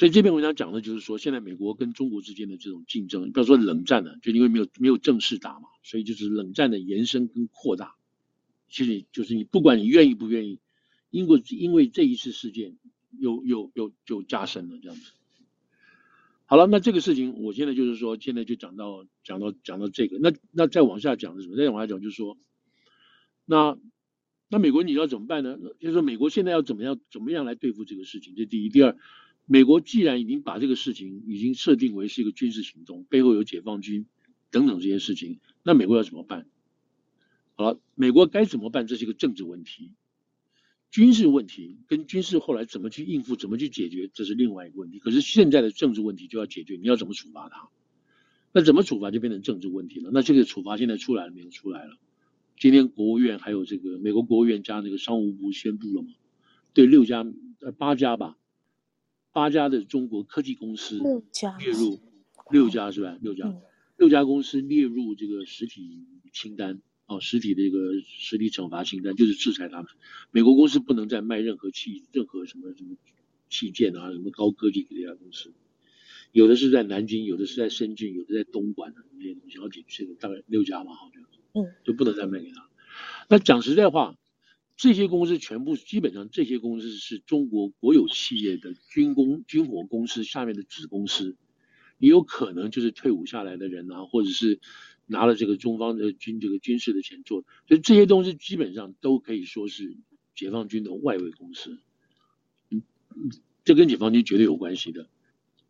S2: 所以这篇文章讲的就是说，现在美国跟中国之间的这种竞争，不要说冷战了，就因为没有没有正式打嘛，所以就是冷战的延伸跟扩大。其实就是你不管你愿意不愿意，因为因为这一次事件又又又就加深了这样子。好了，那这个事情我现在就是说，现在就讲到讲到讲到这个，那那再往下讲是什么？再往下讲就是说，那。那美国你要怎么办呢？就是说美国现在要怎么样怎么样来对付这个事情？这第一，第二，美国既然已经把这个事情已经设定为是一个军事行动，背后有解放军等等这些事情，那美国要怎么办？好了，美国该怎么办？这是一个政治问题，军事问题跟军事后来怎么去应付、怎么去解决，这是另外一个问题。可是现在的政治问题就要解决，你要怎么处罚他？那怎么处罚就变成政治问题了。那这个处罚现在出来了没有？出来了。今天国务院还有这个美国国务院加那个商务部宣布了嘛？对六家呃八家吧，八家的中国科技公司列入六家是吧？六家六家公司列入这个实体清单哦，实体的一个实体惩罚清单，就是制裁他们。美国公司不能再卖任何器任何什么什么器件啊，什么高科技给这家公司。有的是在南京，有的是在深圳，有的在东莞的那些东西，好几这个大概六家吧，好像。嗯，就不能再卖给他。那讲实在话，这些公司全部基本上这些公司是中国国有企业的军工军火公司下面的子公司，也有可能就是退伍下来的人啊，或者是拿了这个中方的军这个军事的钱做，所以这些东西基本上都可以说是解放军的外围公司。嗯，这跟解放军绝对有关系的。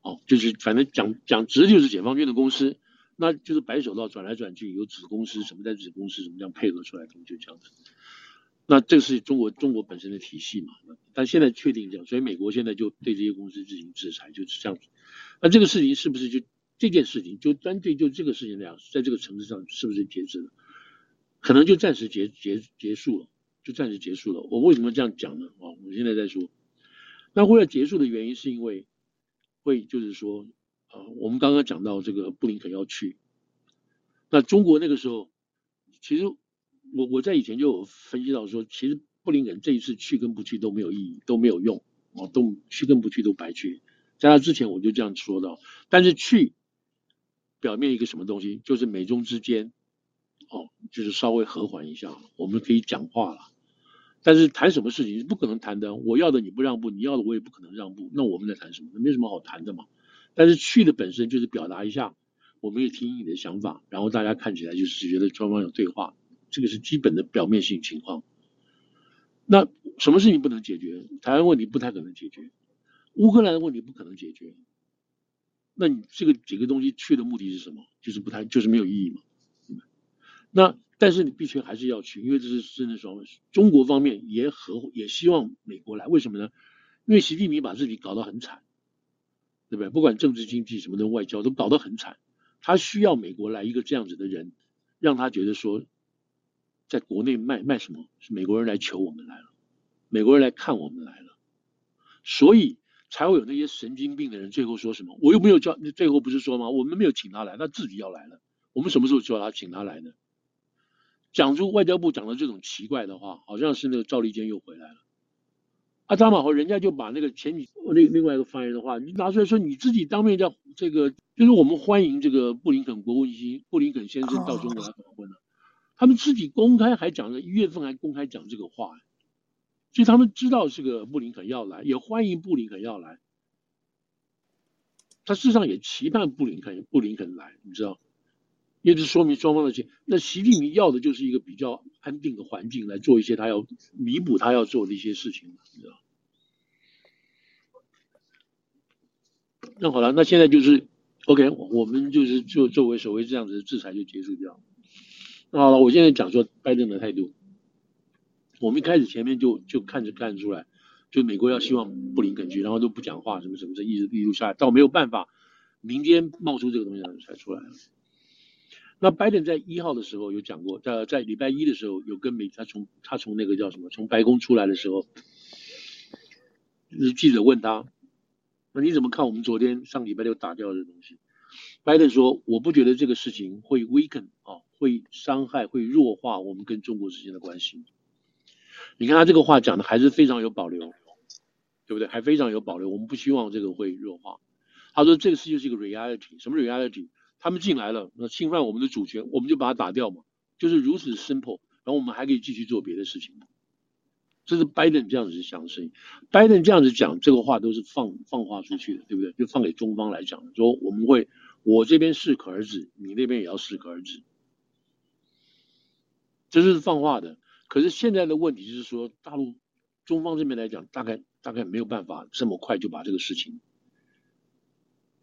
S2: 哦，就是反正讲讲直就是解放军的公司。那就是白手套转来转去，有子公司什么在子公司什么这样配合出来的，就这样子。那这个是中国中国本身的体系嘛？但现在确定这样，所以美国现在就对这些公司进行制裁，就是这样子。那这个事情是不是就这件事情就单对就这个事情来讲，在这个层次上是不是截止了？可能就暂时结结结束了，就暂时结束了。我为什么这样讲呢？啊，我现在在说，那为了结束的原因是因为会就是说。啊，我们刚刚讲到这个布林肯要去，那中国那个时候，其实我我在以前就有分析到说，其实布林肯这一次去跟不去都没有意义，都没有用，哦，都去跟不去都白去。在他之前我就这样说到，但是去表面一个什么东西，就是美中之间，哦，就是稍微和缓一下，我们可以讲话了。但是谈什么事情是不可能谈的，我要的你不让步，你要的我也不可能让步，那我们在谈什么？那没什么好谈的嘛。但是去的本身就是表达一下，我们也听你的想法，然后大家看起来就是觉得双方有对话，这个是基本的表面性情况。那什么事情不能解决？台湾问题不太可能解决，乌克兰的问题不可能解决。那你这个几个东西去的目的是什么？就是不太，就是没有意义嘛。那但是你必须还是要去，因为这是真的说，中国方面也和也希望美国来，为什么呢？因为习近平把自己搞得很惨，对不对？不管政治、经济什么的，外交都搞得很惨，他需要美国来一个这样子的人，让他觉得说，在国内卖卖什么？是美国人来求我们来了，美国人来看我们来了，所以才会有那些神经病的人最后说什么？我又没有叫，最后不是说吗？我们没有请他来，他自己要来了。我们什么时候叫他请他来呢？讲出外交部讲的这种奇怪的话，好像是那个赵立坚又回来了。啊，张马和人家就把那个前几另另外一个发言的话，你拿出来说，你自己当面叫这个，就是我们欢迎这个布林肯国务卿布林肯先生到中国来访问了。他们自己公开还讲了，一月份还公开讲这个话，所以他们知道这个布林肯要来，也欢迎布林肯要来。他事实上也期盼布林肯布林肯来，你知道。也就说明双方的情，那习近平要的就是一个比较安定的环境来做一些他要弥补他要做的一些事情，你知道？那好了，那现在就是 OK，我们就是就作为所谓这样子的制裁就结束掉。那好了，我现在讲说拜登的态度，我们一开始前面就就看着看出来，就美国要希望布林肯去，然后都不讲话，什么什么这一直一路下来，到没有办法，民间冒出这个东西才出来了。那拜登在一号的时候有讲过，在在礼拜一的时候有跟美他从他从那个叫什么从白宫出来的时候，记者问他，那你怎么看我们昨天上礼拜六打掉的东西？拜登说，我不觉得这个事情会 weaken 啊，会伤害会弱化我们跟中国之间的关系。你看他这个话讲的还是非常有保留，对不对？还非常有保留，我们不希望这个会弱化。他说这个事情是一个 reality，什么 reality？他们进来了，那侵犯我们的主权，我们就把它打掉嘛，就是如此 simple。然后我们还可以继续做别的事情。这是拜登这样子想的事情。拜登这样子讲这个话都是放放话出去的，对不对？就放给中方来讲，说我们会，我这边适可而止，你那边也要适可而止。这是放话的。可是现在的问题是说，大陆中方这边来讲，大概大概没有办法这么快就把这个事情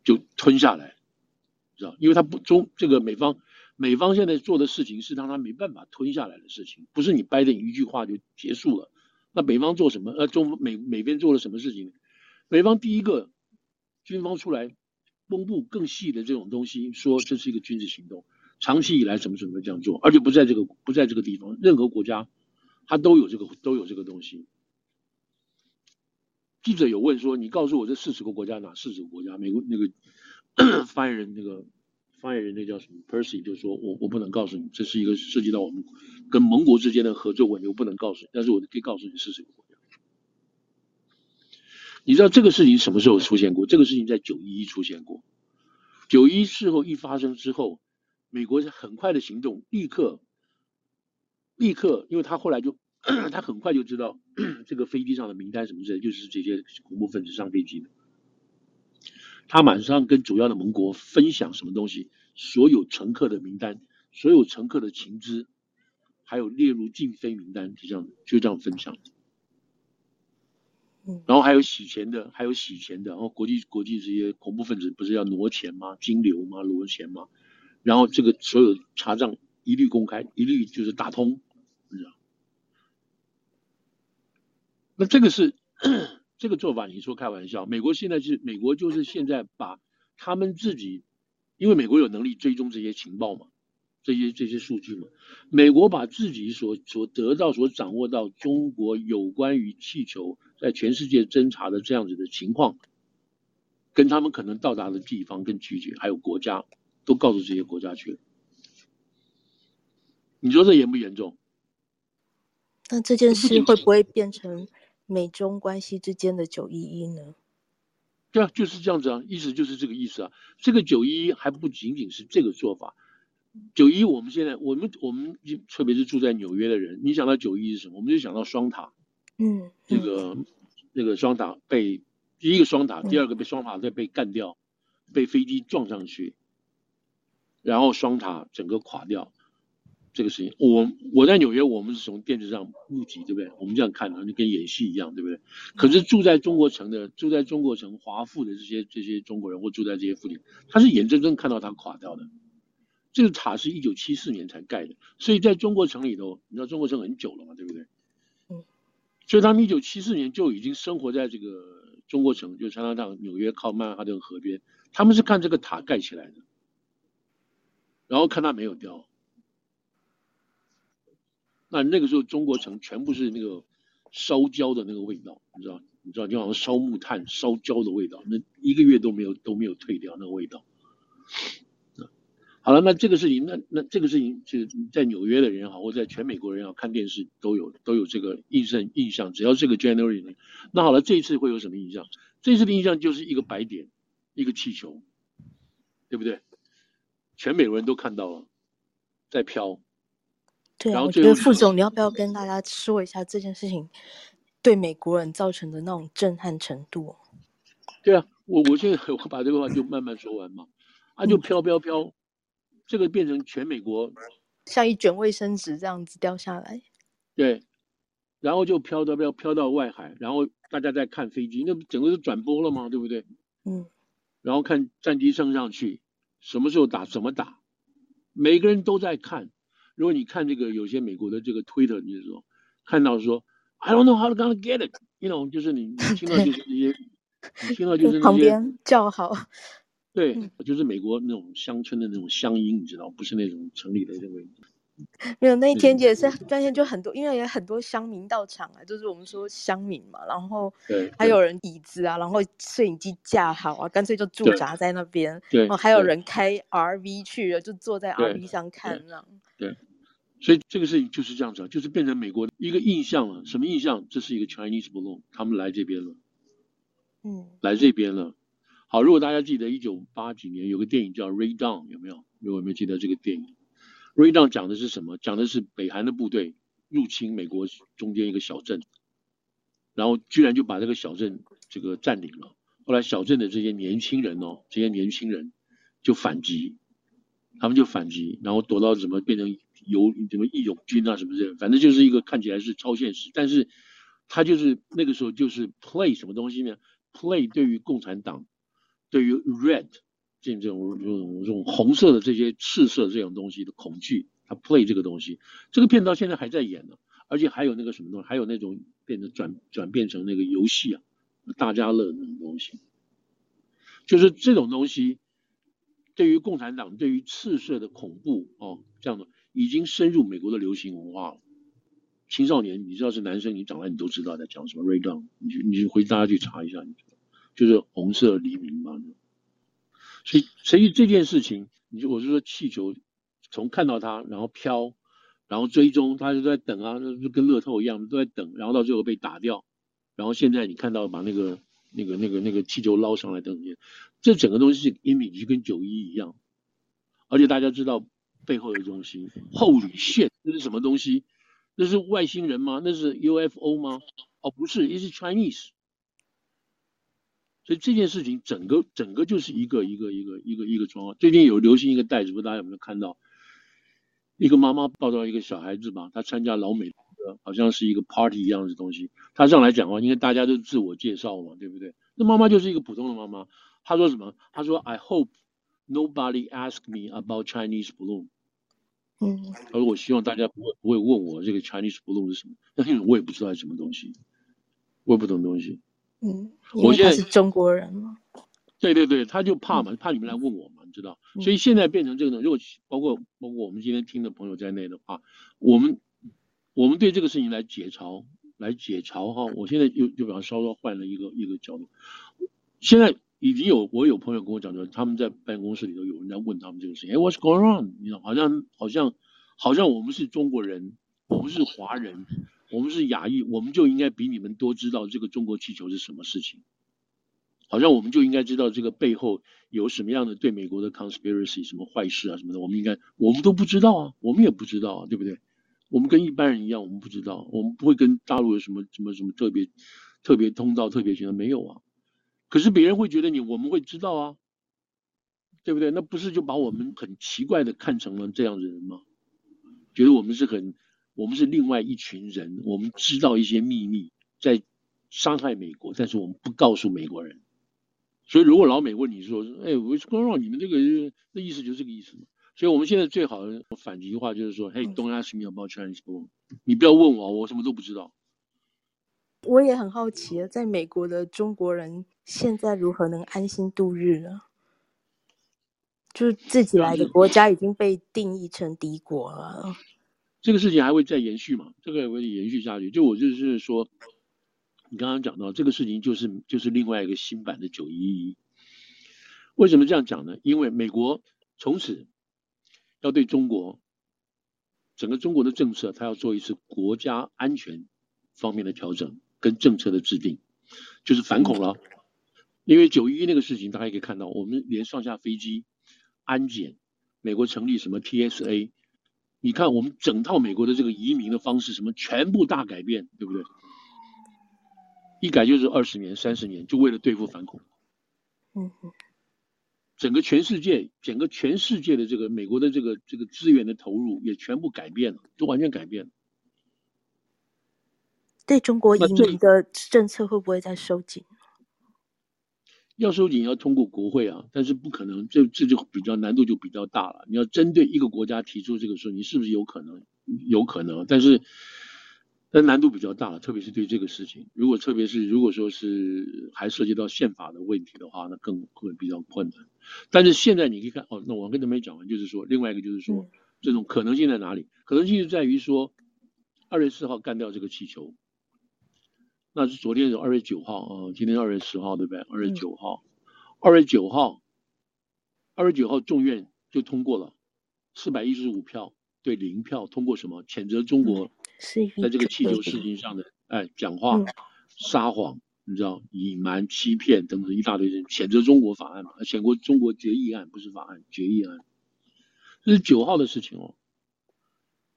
S2: 就吞下来。知道，因为他不中这个美方，美方现在做的事情是让他没办法吞下来的事情，不是你拜登一句话就结束了。那美方做什么？呃，中美美边做了什么事情？美方第一个军方出来公布更细的这种东西，说这是一个军事行动，长期以来怎么怎么这样做，而且不在这个不在这个地方，任何国家他都有这个都有这个东西。记者有问说，你告诉我这四十个国家哪四十个国家？美国那个。*clears throat* 发言人那个发言人那叫什么？Percy 就说我我不能告诉你，这是一个涉及到我们跟盟国之间的合作问题，我不能告诉你。但是我可以告诉你是什么国家。你知道这个事情什么时候出现过？这个事情在九一一出现过。九一事后一发生之后，美国是很快的行动，立刻立刻，因为他后来就 *clears throat* 他很快就知道 *clears throat* 这个飞机上的名单什么之类，就是这些恐怖分子上飞机的。他马上跟主要的盟国分享什么东西，所有乘客的名单，所有乘客的情资，还有列入禁飞名单，就这样就这样分享。然后还有洗钱的，还有洗钱的，然后国际国际这些恐怖分子不是要挪钱吗？金流吗？挪钱吗？然后这个所有查账一律公开，一律就是打通，你知道？那这个是。*clears throat* 这个做法，你说开玩笑？美国现在是美国，就是现在把他们自己，因为美国有能力追踪这些情报嘛，这些这些数据嘛，美国把自己所所得到、所掌握到中国有关于气球在全世界侦查的这样子的情况，跟他们可能到达的地方跟区域，还有国家，都告诉这些国家去了。你说这严不严重？
S1: 那这件事会不会变成？美中关系之间的九一一呢？
S2: 对啊，就是这样子啊，意思就是这个意思啊。这个九一一还不仅仅是这个做法，九一，我们现在我们我们特别是住在纽约的人，你想到九一是什么？我们就想到双塔，
S1: 嗯，
S2: 这个那个双塔被第一个双塔，第二个被双塔再被干掉，被飞机撞上去，然后双塔整个垮掉。这个事情，我我在纽约，我们是从电视上目击，对不对？我们这样看的，就跟演戏一样，对不对？可是住在中国城的，住在中国城华富的这些这些中国人，或住在这些附近，他是眼睁睁看到它垮掉的。这个塔是一九七四年才盖的，所以在中国城里头，你知道中国城很久了嘛，对不对？嗯。所以他们一九七四年就已经生活在这个中国城，就相当于纽约靠曼哈顿河边，他们是看这个塔盖起来的，然后看它没有掉。那那个时候，中国城全部是那个烧焦的那个味道，你知道？你知道，就好像烧木炭、烧焦的味道，那一个月都没有都没有退掉那个味道。好了，那这个事情，那那这个事情，就在纽约的人也好，或者在全美国人也好，看电视都有都有这个印象印象。只要这个 January，那好了，这一次会有什么印象？这次的印象就是一个白点，一个气球，对不对？全美国人都看到了，在飘。
S1: 对啊，我觉得副总，你要不要跟大家说一下这件事情对美国人造成的那种震撼程度？
S2: 对啊，我我现在 *laughs* 我把这个话就慢慢说完嘛，啊，就飘飘飘，这个变成全美国
S1: 像一卷卫生纸这样子掉下来，
S2: 对，然后就飘到飘飘到外海，然后大家在看飞机，那不整个是转播了吗，对不对？
S1: 嗯，
S2: 然后看战机升上去，什么时候打，怎么打，每个人都在看。如果你看这个有些美国的这个推特，你就说看到说 I don't know how to gonna get it，you know，就是你 *laughs* 你听到就是那些，你听到就是那
S1: 边叫好，
S2: 对，嗯、就是美国那种乡村的那种乡音，你知道，不是那种城里的那种。
S1: 没有那一天也是那天就很多，因为有很多乡民到场啊，就是我们说乡民嘛，然后还有人椅子啊，然后摄影机架好啊，干脆就驻扎在那边，
S2: 对，
S1: 然后还有人开 RV 去了，就坐在 RV 上看那
S2: 样，对。所以这个事情就是这样子，就是变成美国一个印象了。什么印象？这是一个 Chinese balloon，他们来这边了，
S1: 嗯，
S2: 来这边了。好，如果大家记得一九八几年有个电影叫《Rain Down》，有没有？如果有没有记得这个电影，《r a d o n》讲的是什么？讲的是北韩的部队入侵美国中间一个小镇，然后居然就把这个小镇这个占领了。后来小镇的这些年轻人哦，这些年轻人就反击，他们就反击，然后躲到怎么变成。有什么义勇军啊什么的，反正就是一个看起来是超现实，但是他就是那个时候就是 play 什么东西呢？play 对于共产党，对于 red 这种这种这种红色的这些赤色这种东西的恐惧，他 play 这个东西，这个片到现在还在演呢，而且还有那个什么东西，还有那种变成转转变成那个游戏啊，大家乐那种东西，就是这种东西对于共产党对于赤色的恐怖哦这样的。已经深入美国的流行文化了。青少年，你知道是男生，你长大你都知道在讲什么。Ray Gun，你你就回大家去查一下，就是红色黎明嘛。所以，所以这件事情，你就我是说气球从看到它，然后飘，然后追踪，它就在等啊，就跟乐透一样，都在等，然后到最后被打掉，然后现在你看到把那个那个那个那个气球捞上来等等，这整个东西是 image 跟九一一样，而且大家知道。背后的东西，Holy shit，那是什么东西？那是外星人吗？那是 UFO 吗？哦，不是，也是 Chinese。所以这件事情整个整个就是一个一个一个一个一个状况。最近有流行一个袋子，不知道大家有没有看到？一个妈妈抱到一个小孩子吧，她参加老美的，好像是一个 party 一样的东西。她上来讲话，因为大家都自我介绍嘛，对不对？那妈妈就是一个普通的妈妈。她说什么？她说：“I hope nobody ask me about Chinese balloon。”
S1: 嗯，
S2: 而我希望大家不会不会问我这个 Chinese balloon 是什么，那因为我也不知道是什么东西，我也不懂东西。
S1: 嗯，我现在是中国人嘛。
S2: 对对对，他就怕嘛，怕你们来问我嘛，你知道。所以现在变成这个呢，如果包括包括我们今天听的朋友在内的话，我们我们对这个事情来解嘲，来解嘲哈。我现在又就比方稍稍换了一个一个角度，现在。已经有我有朋友跟我讲说，他们在办公室里头有人在问他们这个事情，哎，What's going on？你知道，好像好像好像我们是中国人，我们是华人，我们是亚裔，我们就应该比你们多知道这个中国气球是什么事情。好像我们就应该知道这个背后有什么样的对美国的 conspiracy 什么坏事啊什么的，我们应该我们都不知道啊，我们也不知道啊，对不对？我们跟一般人一样，我们不知道，我们不会跟大陆有什么什么什么特别特别通道、特别渠道没有啊。可是别人会觉得你我们会知道啊，对不对？那不是就把我们很奇怪的看成了这样的人吗？觉得我们是很我们是另外一群人，我们知道一些秘密在伤害美国，但是我们不告诉美国人。所以，如果老美问你说：“哎，What's going on？你们这个那意思就是这个意思嘛。”所以，我们现在最好的反击的话就是说：“Hey, don't ask me about Chinese。你不要问我，我什么都不知道。”
S1: 我也很好奇，在美国的中国人现在如何能安心度日呢？就是自己来的国家已经被定义成敌国了。
S2: 这个事情还会再延续吗？这个也会延续下去。就我就是说。你刚刚讲到这个事情，就是就是另外一个新版的九一一。为什么这样讲呢？因为美国从此要对中国整个中国的政策，它要做一次国家安全方面的调整跟政策的制定，就是反恐了。因为九一一那个事情，大家可以看到，我们连上下飞机安检，美国成立什么 TSA，你看我们整套美国的这个移民的方式，什么全部大改变，对不对？一改就是二十年、三十年，就为了对付反恐。
S1: 嗯哼，
S2: 整个全世界，整个全世界的这个美国的这个这个资源的投入也全部改变了，都完全改变了。
S1: 对中国移民的政策会不会再收紧？
S2: 要收紧要通过国会啊，但是不可能，这这就比较难度就比较大了。你要针对一个国家提出这个说，你是不是有可能？有可能，但是。但难度比较大，特别是对这个事情，如果特别是如果说是还涉及到宪法的问题的话，那更会比较困难。但是现在你可以看，哦，那我跟他们讲完，就是说另外一个就是说，这种可能性在哪里？可能性就在于说，二月四号干掉这个气球，那是昨天是二月九号啊，今天二月十号对不对？二月九号，二月九号，二月九号众院就通过了四百一十五票对零票通过什么？谴责中国。在这个气球事情上的，哎，讲话、撒谎，你知道，隐瞒、欺骗等等一大堆人，谴责中国法案嘛，谴责中国决议案，不是法案，决议案。这是九号的事情哦。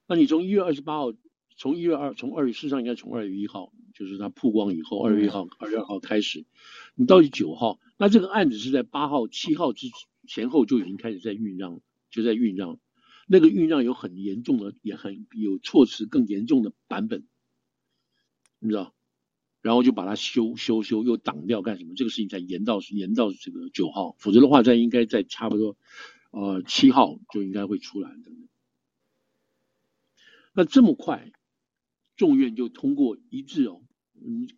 S2: 那你从一月二十八号，从一月二，从二月，事实上应该从二月一号，就是它曝光以后，二月一号、二月二号开始，你到底九号，那这个案子是在八号、七号之前后就已经开始在酝酿，就在酝酿。那个酝酿有很严重的，也很有措辞更严重的版本，你知道？然后就把它修修修又挡掉干什么？这个事情才延到延到这个九号，否则的话，在应该在差不多呃七号就应该会出来的。那这么快，众院就通过一致哦，嗯，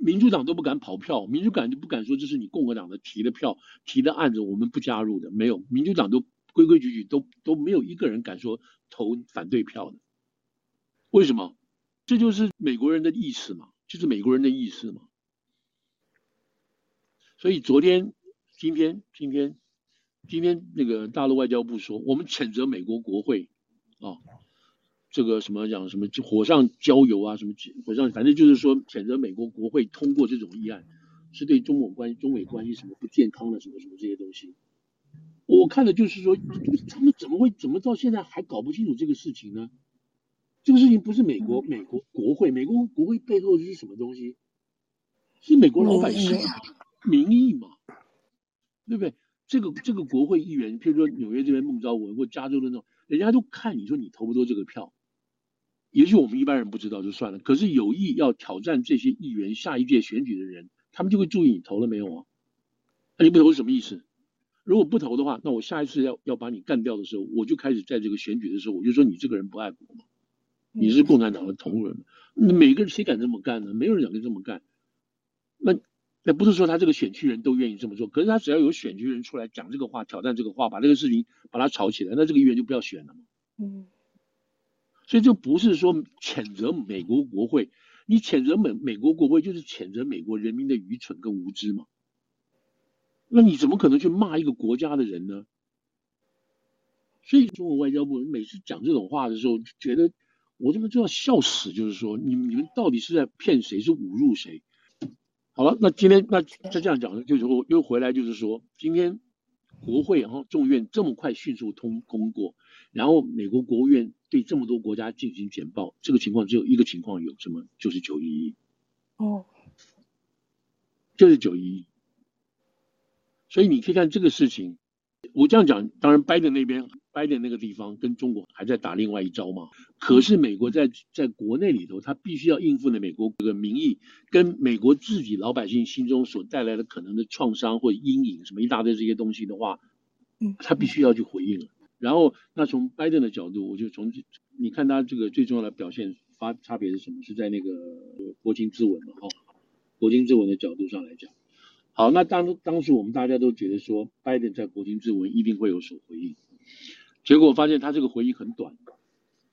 S2: 民主党都不敢跑票，民主党就不敢说这是你共和党的提的票提的案子，我们不加入的，没有，民主党都。规规矩矩都都没有一个人敢说投反对票的，为什么？这就是美国人的意思嘛，就是美国人的意思嘛。所以昨天、今天、今天、今天那个大陆外交部说，我们谴责美国国会啊，这个什么讲什么火上浇油啊，什么火上，反正就是说谴责美国国会通过这种议案，是对中美关系、中美关系什么不健康的什么什么这些东西。我看的就是说，他们怎么会怎么到现在还搞不清楚这个事情呢？这个事情不是美国美国国会，美国国会背后是什么东西？是美国老百姓民意嘛？对不对？这个这个国会议员，譬如说纽约这边孟昭文或加州的那种，人家都看你说你投不投这个票。也许我们一般人不知道就算了，可是有意要挑战这些议员下一届选举的人，他们就会注意你投了没有啊？那你不投什么意思？如果不投的话，那我下一次要要把你干掉的时候，我就开始在这个选举的时候，我就说你这个人不爱国嘛，你是共产党的同仁。那每个人谁敢这么干呢？没有人敢这么干。那那不是说他这个选区人都愿意这么做，可是他只要有选区人出来讲这个话，挑战这个话，把这个事情把它炒起来，那这个议员就不要选了嘛。嗯。所以就不是说谴责美国国会，你谴责美美国国会就是谴责美国人民的愚蠢跟无知嘛。那你怎么可能去骂一个国家的人呢？所以中国外交部每次讲这种话的时候，就觉得我他妈就要笑死，就是说，你你们到底是在骗谁，是侮辱谁？好了，那今天那再这样讲，就是又回来，就是说今天国会然后众院这么快迅速通通过，然后美国国务院对这么多国家进行简报，这个情况只有一个情况有什么？就是九一一。哦，就是九一一。所以你可以看这个事情，我这样讲，当然拜登那边。拜登那个地方跟中国还在打另外一招嘛？可是美国在在国内里头，他必须要应付的美国这个民意，跟美国自己老百姓心中所带来的可能的创伤或者阴影什么一大堆这些东西的话，嗯，他必须要去回应。然后，那从拜登的角度，我就从你看他这个最重要的表现发差别是什么？是在那个国情咨文嘛哈，国情咨文的角度上来讲。好，那当当时我们大家都觉得说，拜登在国情咨文一定会有所回应。结果发现他这个回应很短，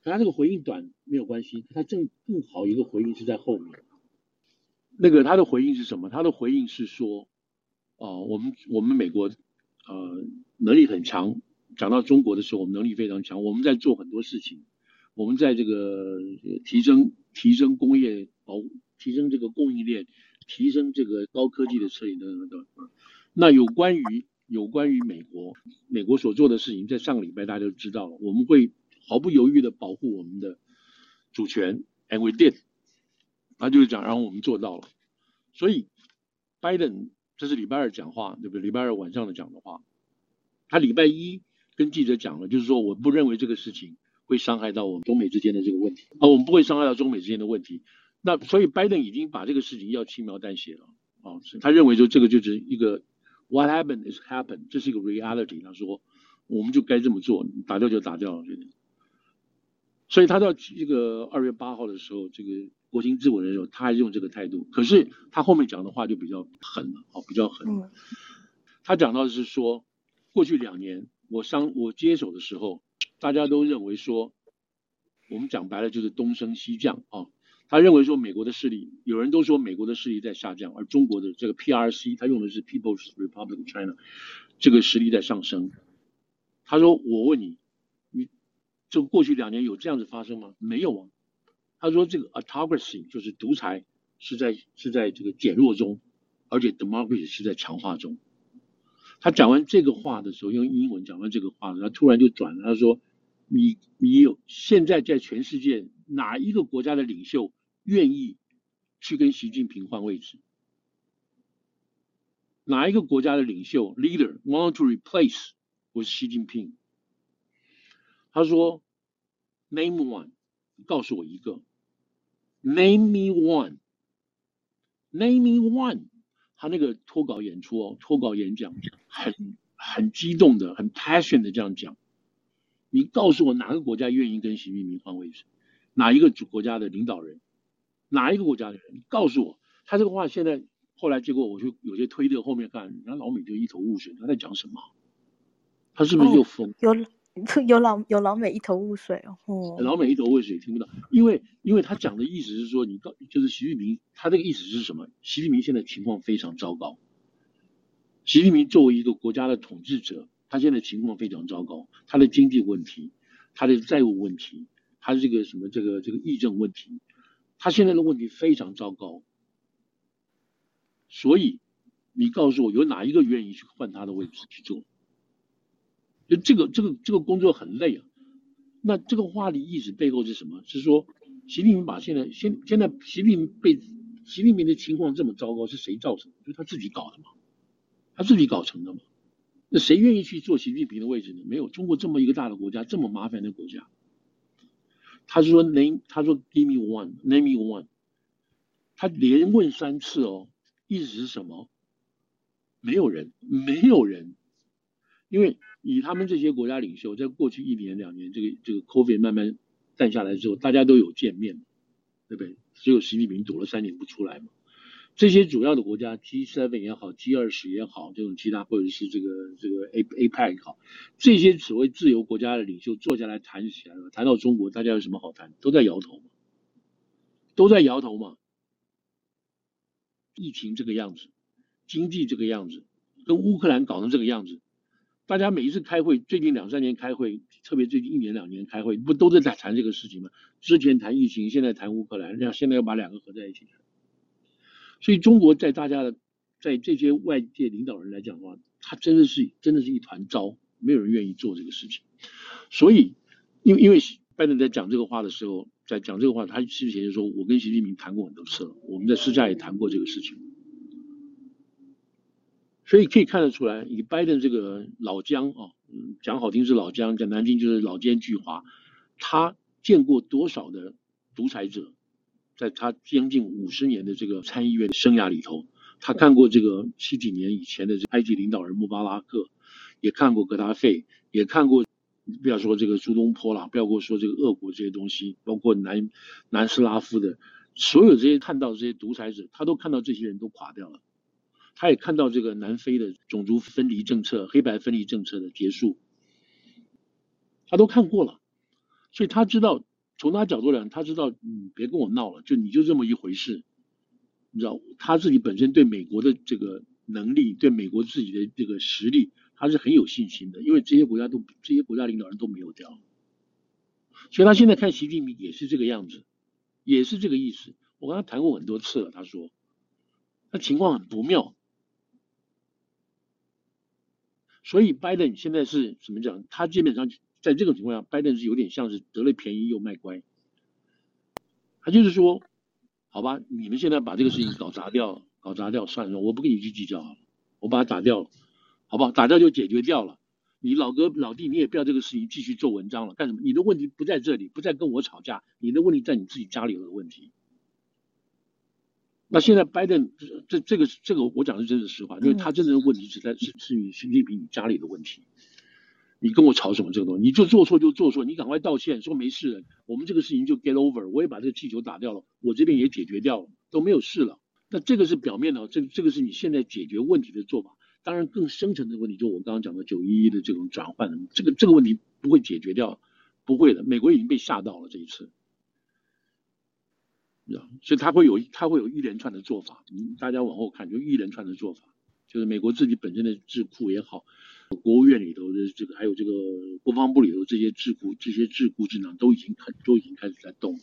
S2: 可他这个回应短没有关系，他正更好一个回应是在后面。那个他的回应是什么？他的回应是说，哦、我们我们美国呃能力很强，讲到中国的时候，我们能力非常强，我们在做很多事情，我们在这个提升提升工业保提升这个供应链，提升这个高科技的车等等等等。那有关于。有关于美国，美国所做的事情，在上个礼拜大家都知道了。我们会毫不犹豫的保护我们的主权，and we did。他就是讲，然后我们做到了。所以，拜登这是礼拜二讲话，对不对？礼拜二晚上的讲的话，他礼拜一跟记者讲了，就是说我不认为这个事情会伤害到我们中美之间的这个问题，啊，我们不会伤害到中美之间的问题。那所以，拜登已经把这个事情要轻描淡写了，啊，他认为说这个就是一个。What happened is happened，这是一个 reality。他说，我们就该这么做，打掉就打掉了。所以他到这个二月八号的时候，这个国情咨文的时候，他还是用这个态度。可是他后面讲的话就比较狠了，哦，比较狠。他讲到的是说，过去两年我上我接手的时候，大家都认为说，我们讲白了就是东升西降啊。他认为说，美国的势力，有人都说美国的势力在下降，而中国的这个 PRC，他用的是 People's Republic of China，这个实力在上升。他说：“我问你，你这过去两年有这样子发生吗？没有啊。”他说：“这个 Autocracy 就是独裁，是在是在这个减弱中，而且 Democracy 是在强化中。”他讲完这个话的时候，用英文讲完这个话，他突然就转了，他说：“你你有现在在全世界哪一个国家的领袖？”愿意去跟习近平换位置？哪一个国家的领袖 leader want to replace with 习近平？他说：“Name one，告诉我一个。Name me one，Name me one。”他那个脱稿演出哦，脱稿演讲很很激动的，很 passion 的这样讲。你告诉我哪个国家愿意跟习近平换位置？哪一个主国家的领导人？哪一个国家的人？你告诉我，他这个话现在后来结果，我就有些推特后面看，人家老美就一头雾水，他在讲什么？他是不是又疯？
S1: 有 *laughs* 有老有老美一头雾水哦。
S2: 老美一头雾水，听不到，因为因为他讲的意思是说，你告就是习近平，他这个意思是什么？习近平现在情况非常糟糕。习近平作为一个国家的统治者，他现在情况非常糟糕，他的经济问题，他的债务问题，他的这个什么这个这个议政问题。他现在的问题非常糟糕，所以你告诉我有哪一个愿意去换他的位置去做？就这个这个这个工作很累啊。那这个话的意思背后是什么？是说习近平把现在现现在习近平被习近平的情况这么糟糕是谁造成的？就是他自己搞的嘛，他自己搞成的嘛。那谁愿意去做习近平的位置呢？没有，中国这么一个大的国家，这么麻烦的国家。他是说 name，他说 give me one，name me one。他连问三次哦，意思是什么？没有人，没有人。因为以他们这些国家领袖，在过去一年两年，这个这个 COVID 慢慢淡下来之后，大家都有见面，对不对？只有习近平躲了三年不出来嘛。这些主要的国家，G7 也好，G20 也好，这种其他或者是这个这个 A APEC 也好，这些所谓自由国家的领袖坐下来谈起来了，谈到中国，大家有什么好谈？都在摇头嘛，都在摇头嘛。疫情这个样子，经济这个样子，跟乌克兰搞成这个样子，大家每一次开会，最近两三年开会，特别最近一年两年开会，不都是在谈这个事情吗？之前谈疫情，现在谈乌克兰，然后现在要把两个合在一起谈。所以中国在大家的在这些外界领导人来讲的话，他真的是真的是一团糟，没有人愿意做这个事情。所以，因为因为拜登在讲这个话的时候，在讲这个话，他之前就说，我跟习近平谈过很多次了，我们在私下也谈过这个事情。所以可以看得出来，以拜登这个老将啊，讲好听是老将，讲难听就是老奸巨猾，他见过多少的独裁者，在他将近五十年的这个参议院生涯里头，他看过这个七几年以前的这埃及领导人穆巴拉克，也看过格达费，也看过。不要说这个苏东坡了，不要跟我说这个俄国这些东西，包括南南斯拉夫的，所有这些看到这些独裁者，他都看到这些人都垮掉了。他也看到这个南非的种族分离政策、黑白分离政策的结束，他都看过了，所以他知道，从他角度来讲，他知道，嗯，别跟我闹了，就你就这么一回事，你知道，他自己本身对美国的这个能力，对美国自己的这个实力。他是很有信心的，因为这些国家都这些国家领导人都没有掉，所以他现在看习近平也是这个样子，也是这个意思。我跟他谈过很多次了，他说，那情况很不妙，所以拜登现在是怎么讲？他基本上在这个情况下，拜登是有点像是得了便宜又卖乖，他就是说，好吧，你们现在把这个事情搞砸掉，搞砸掉算了，我不跟你去计较了，我把它打掉了。好不好？打掉就解决掉了。你老哥老弟，你也不要这个事情继续做文章了，干什么？你的问题不在这里，不在跟我吵架，你的问题在你自己家里有的问题。那现在拜登这这个这个我讲的真是实话，因为他真正的问题是在是是你习近平你家里的问题。你跟我吵什么这个东西？你就做错就做错，你赶快道歉，说没事了，我们这个事情就 get over，我也把这个气球打掉了，我这边也解决掉了，都没有事了。那这个是表面的，这这个是你现在解决问题的做法。当然，更深层的问题，就我刚刚讲的九一一的这种转换，这个这个问题不会解决掉，不会的。美国已经被吓到了这一次，所以他会有他会有一连串的做法。嗯，大家往后看，就一连串的做法，就是美国自己本身的智库也好，国务院里头的这个，还有这个国防部里头这些智库，这些智库智囊都已经很都已经开始在动了。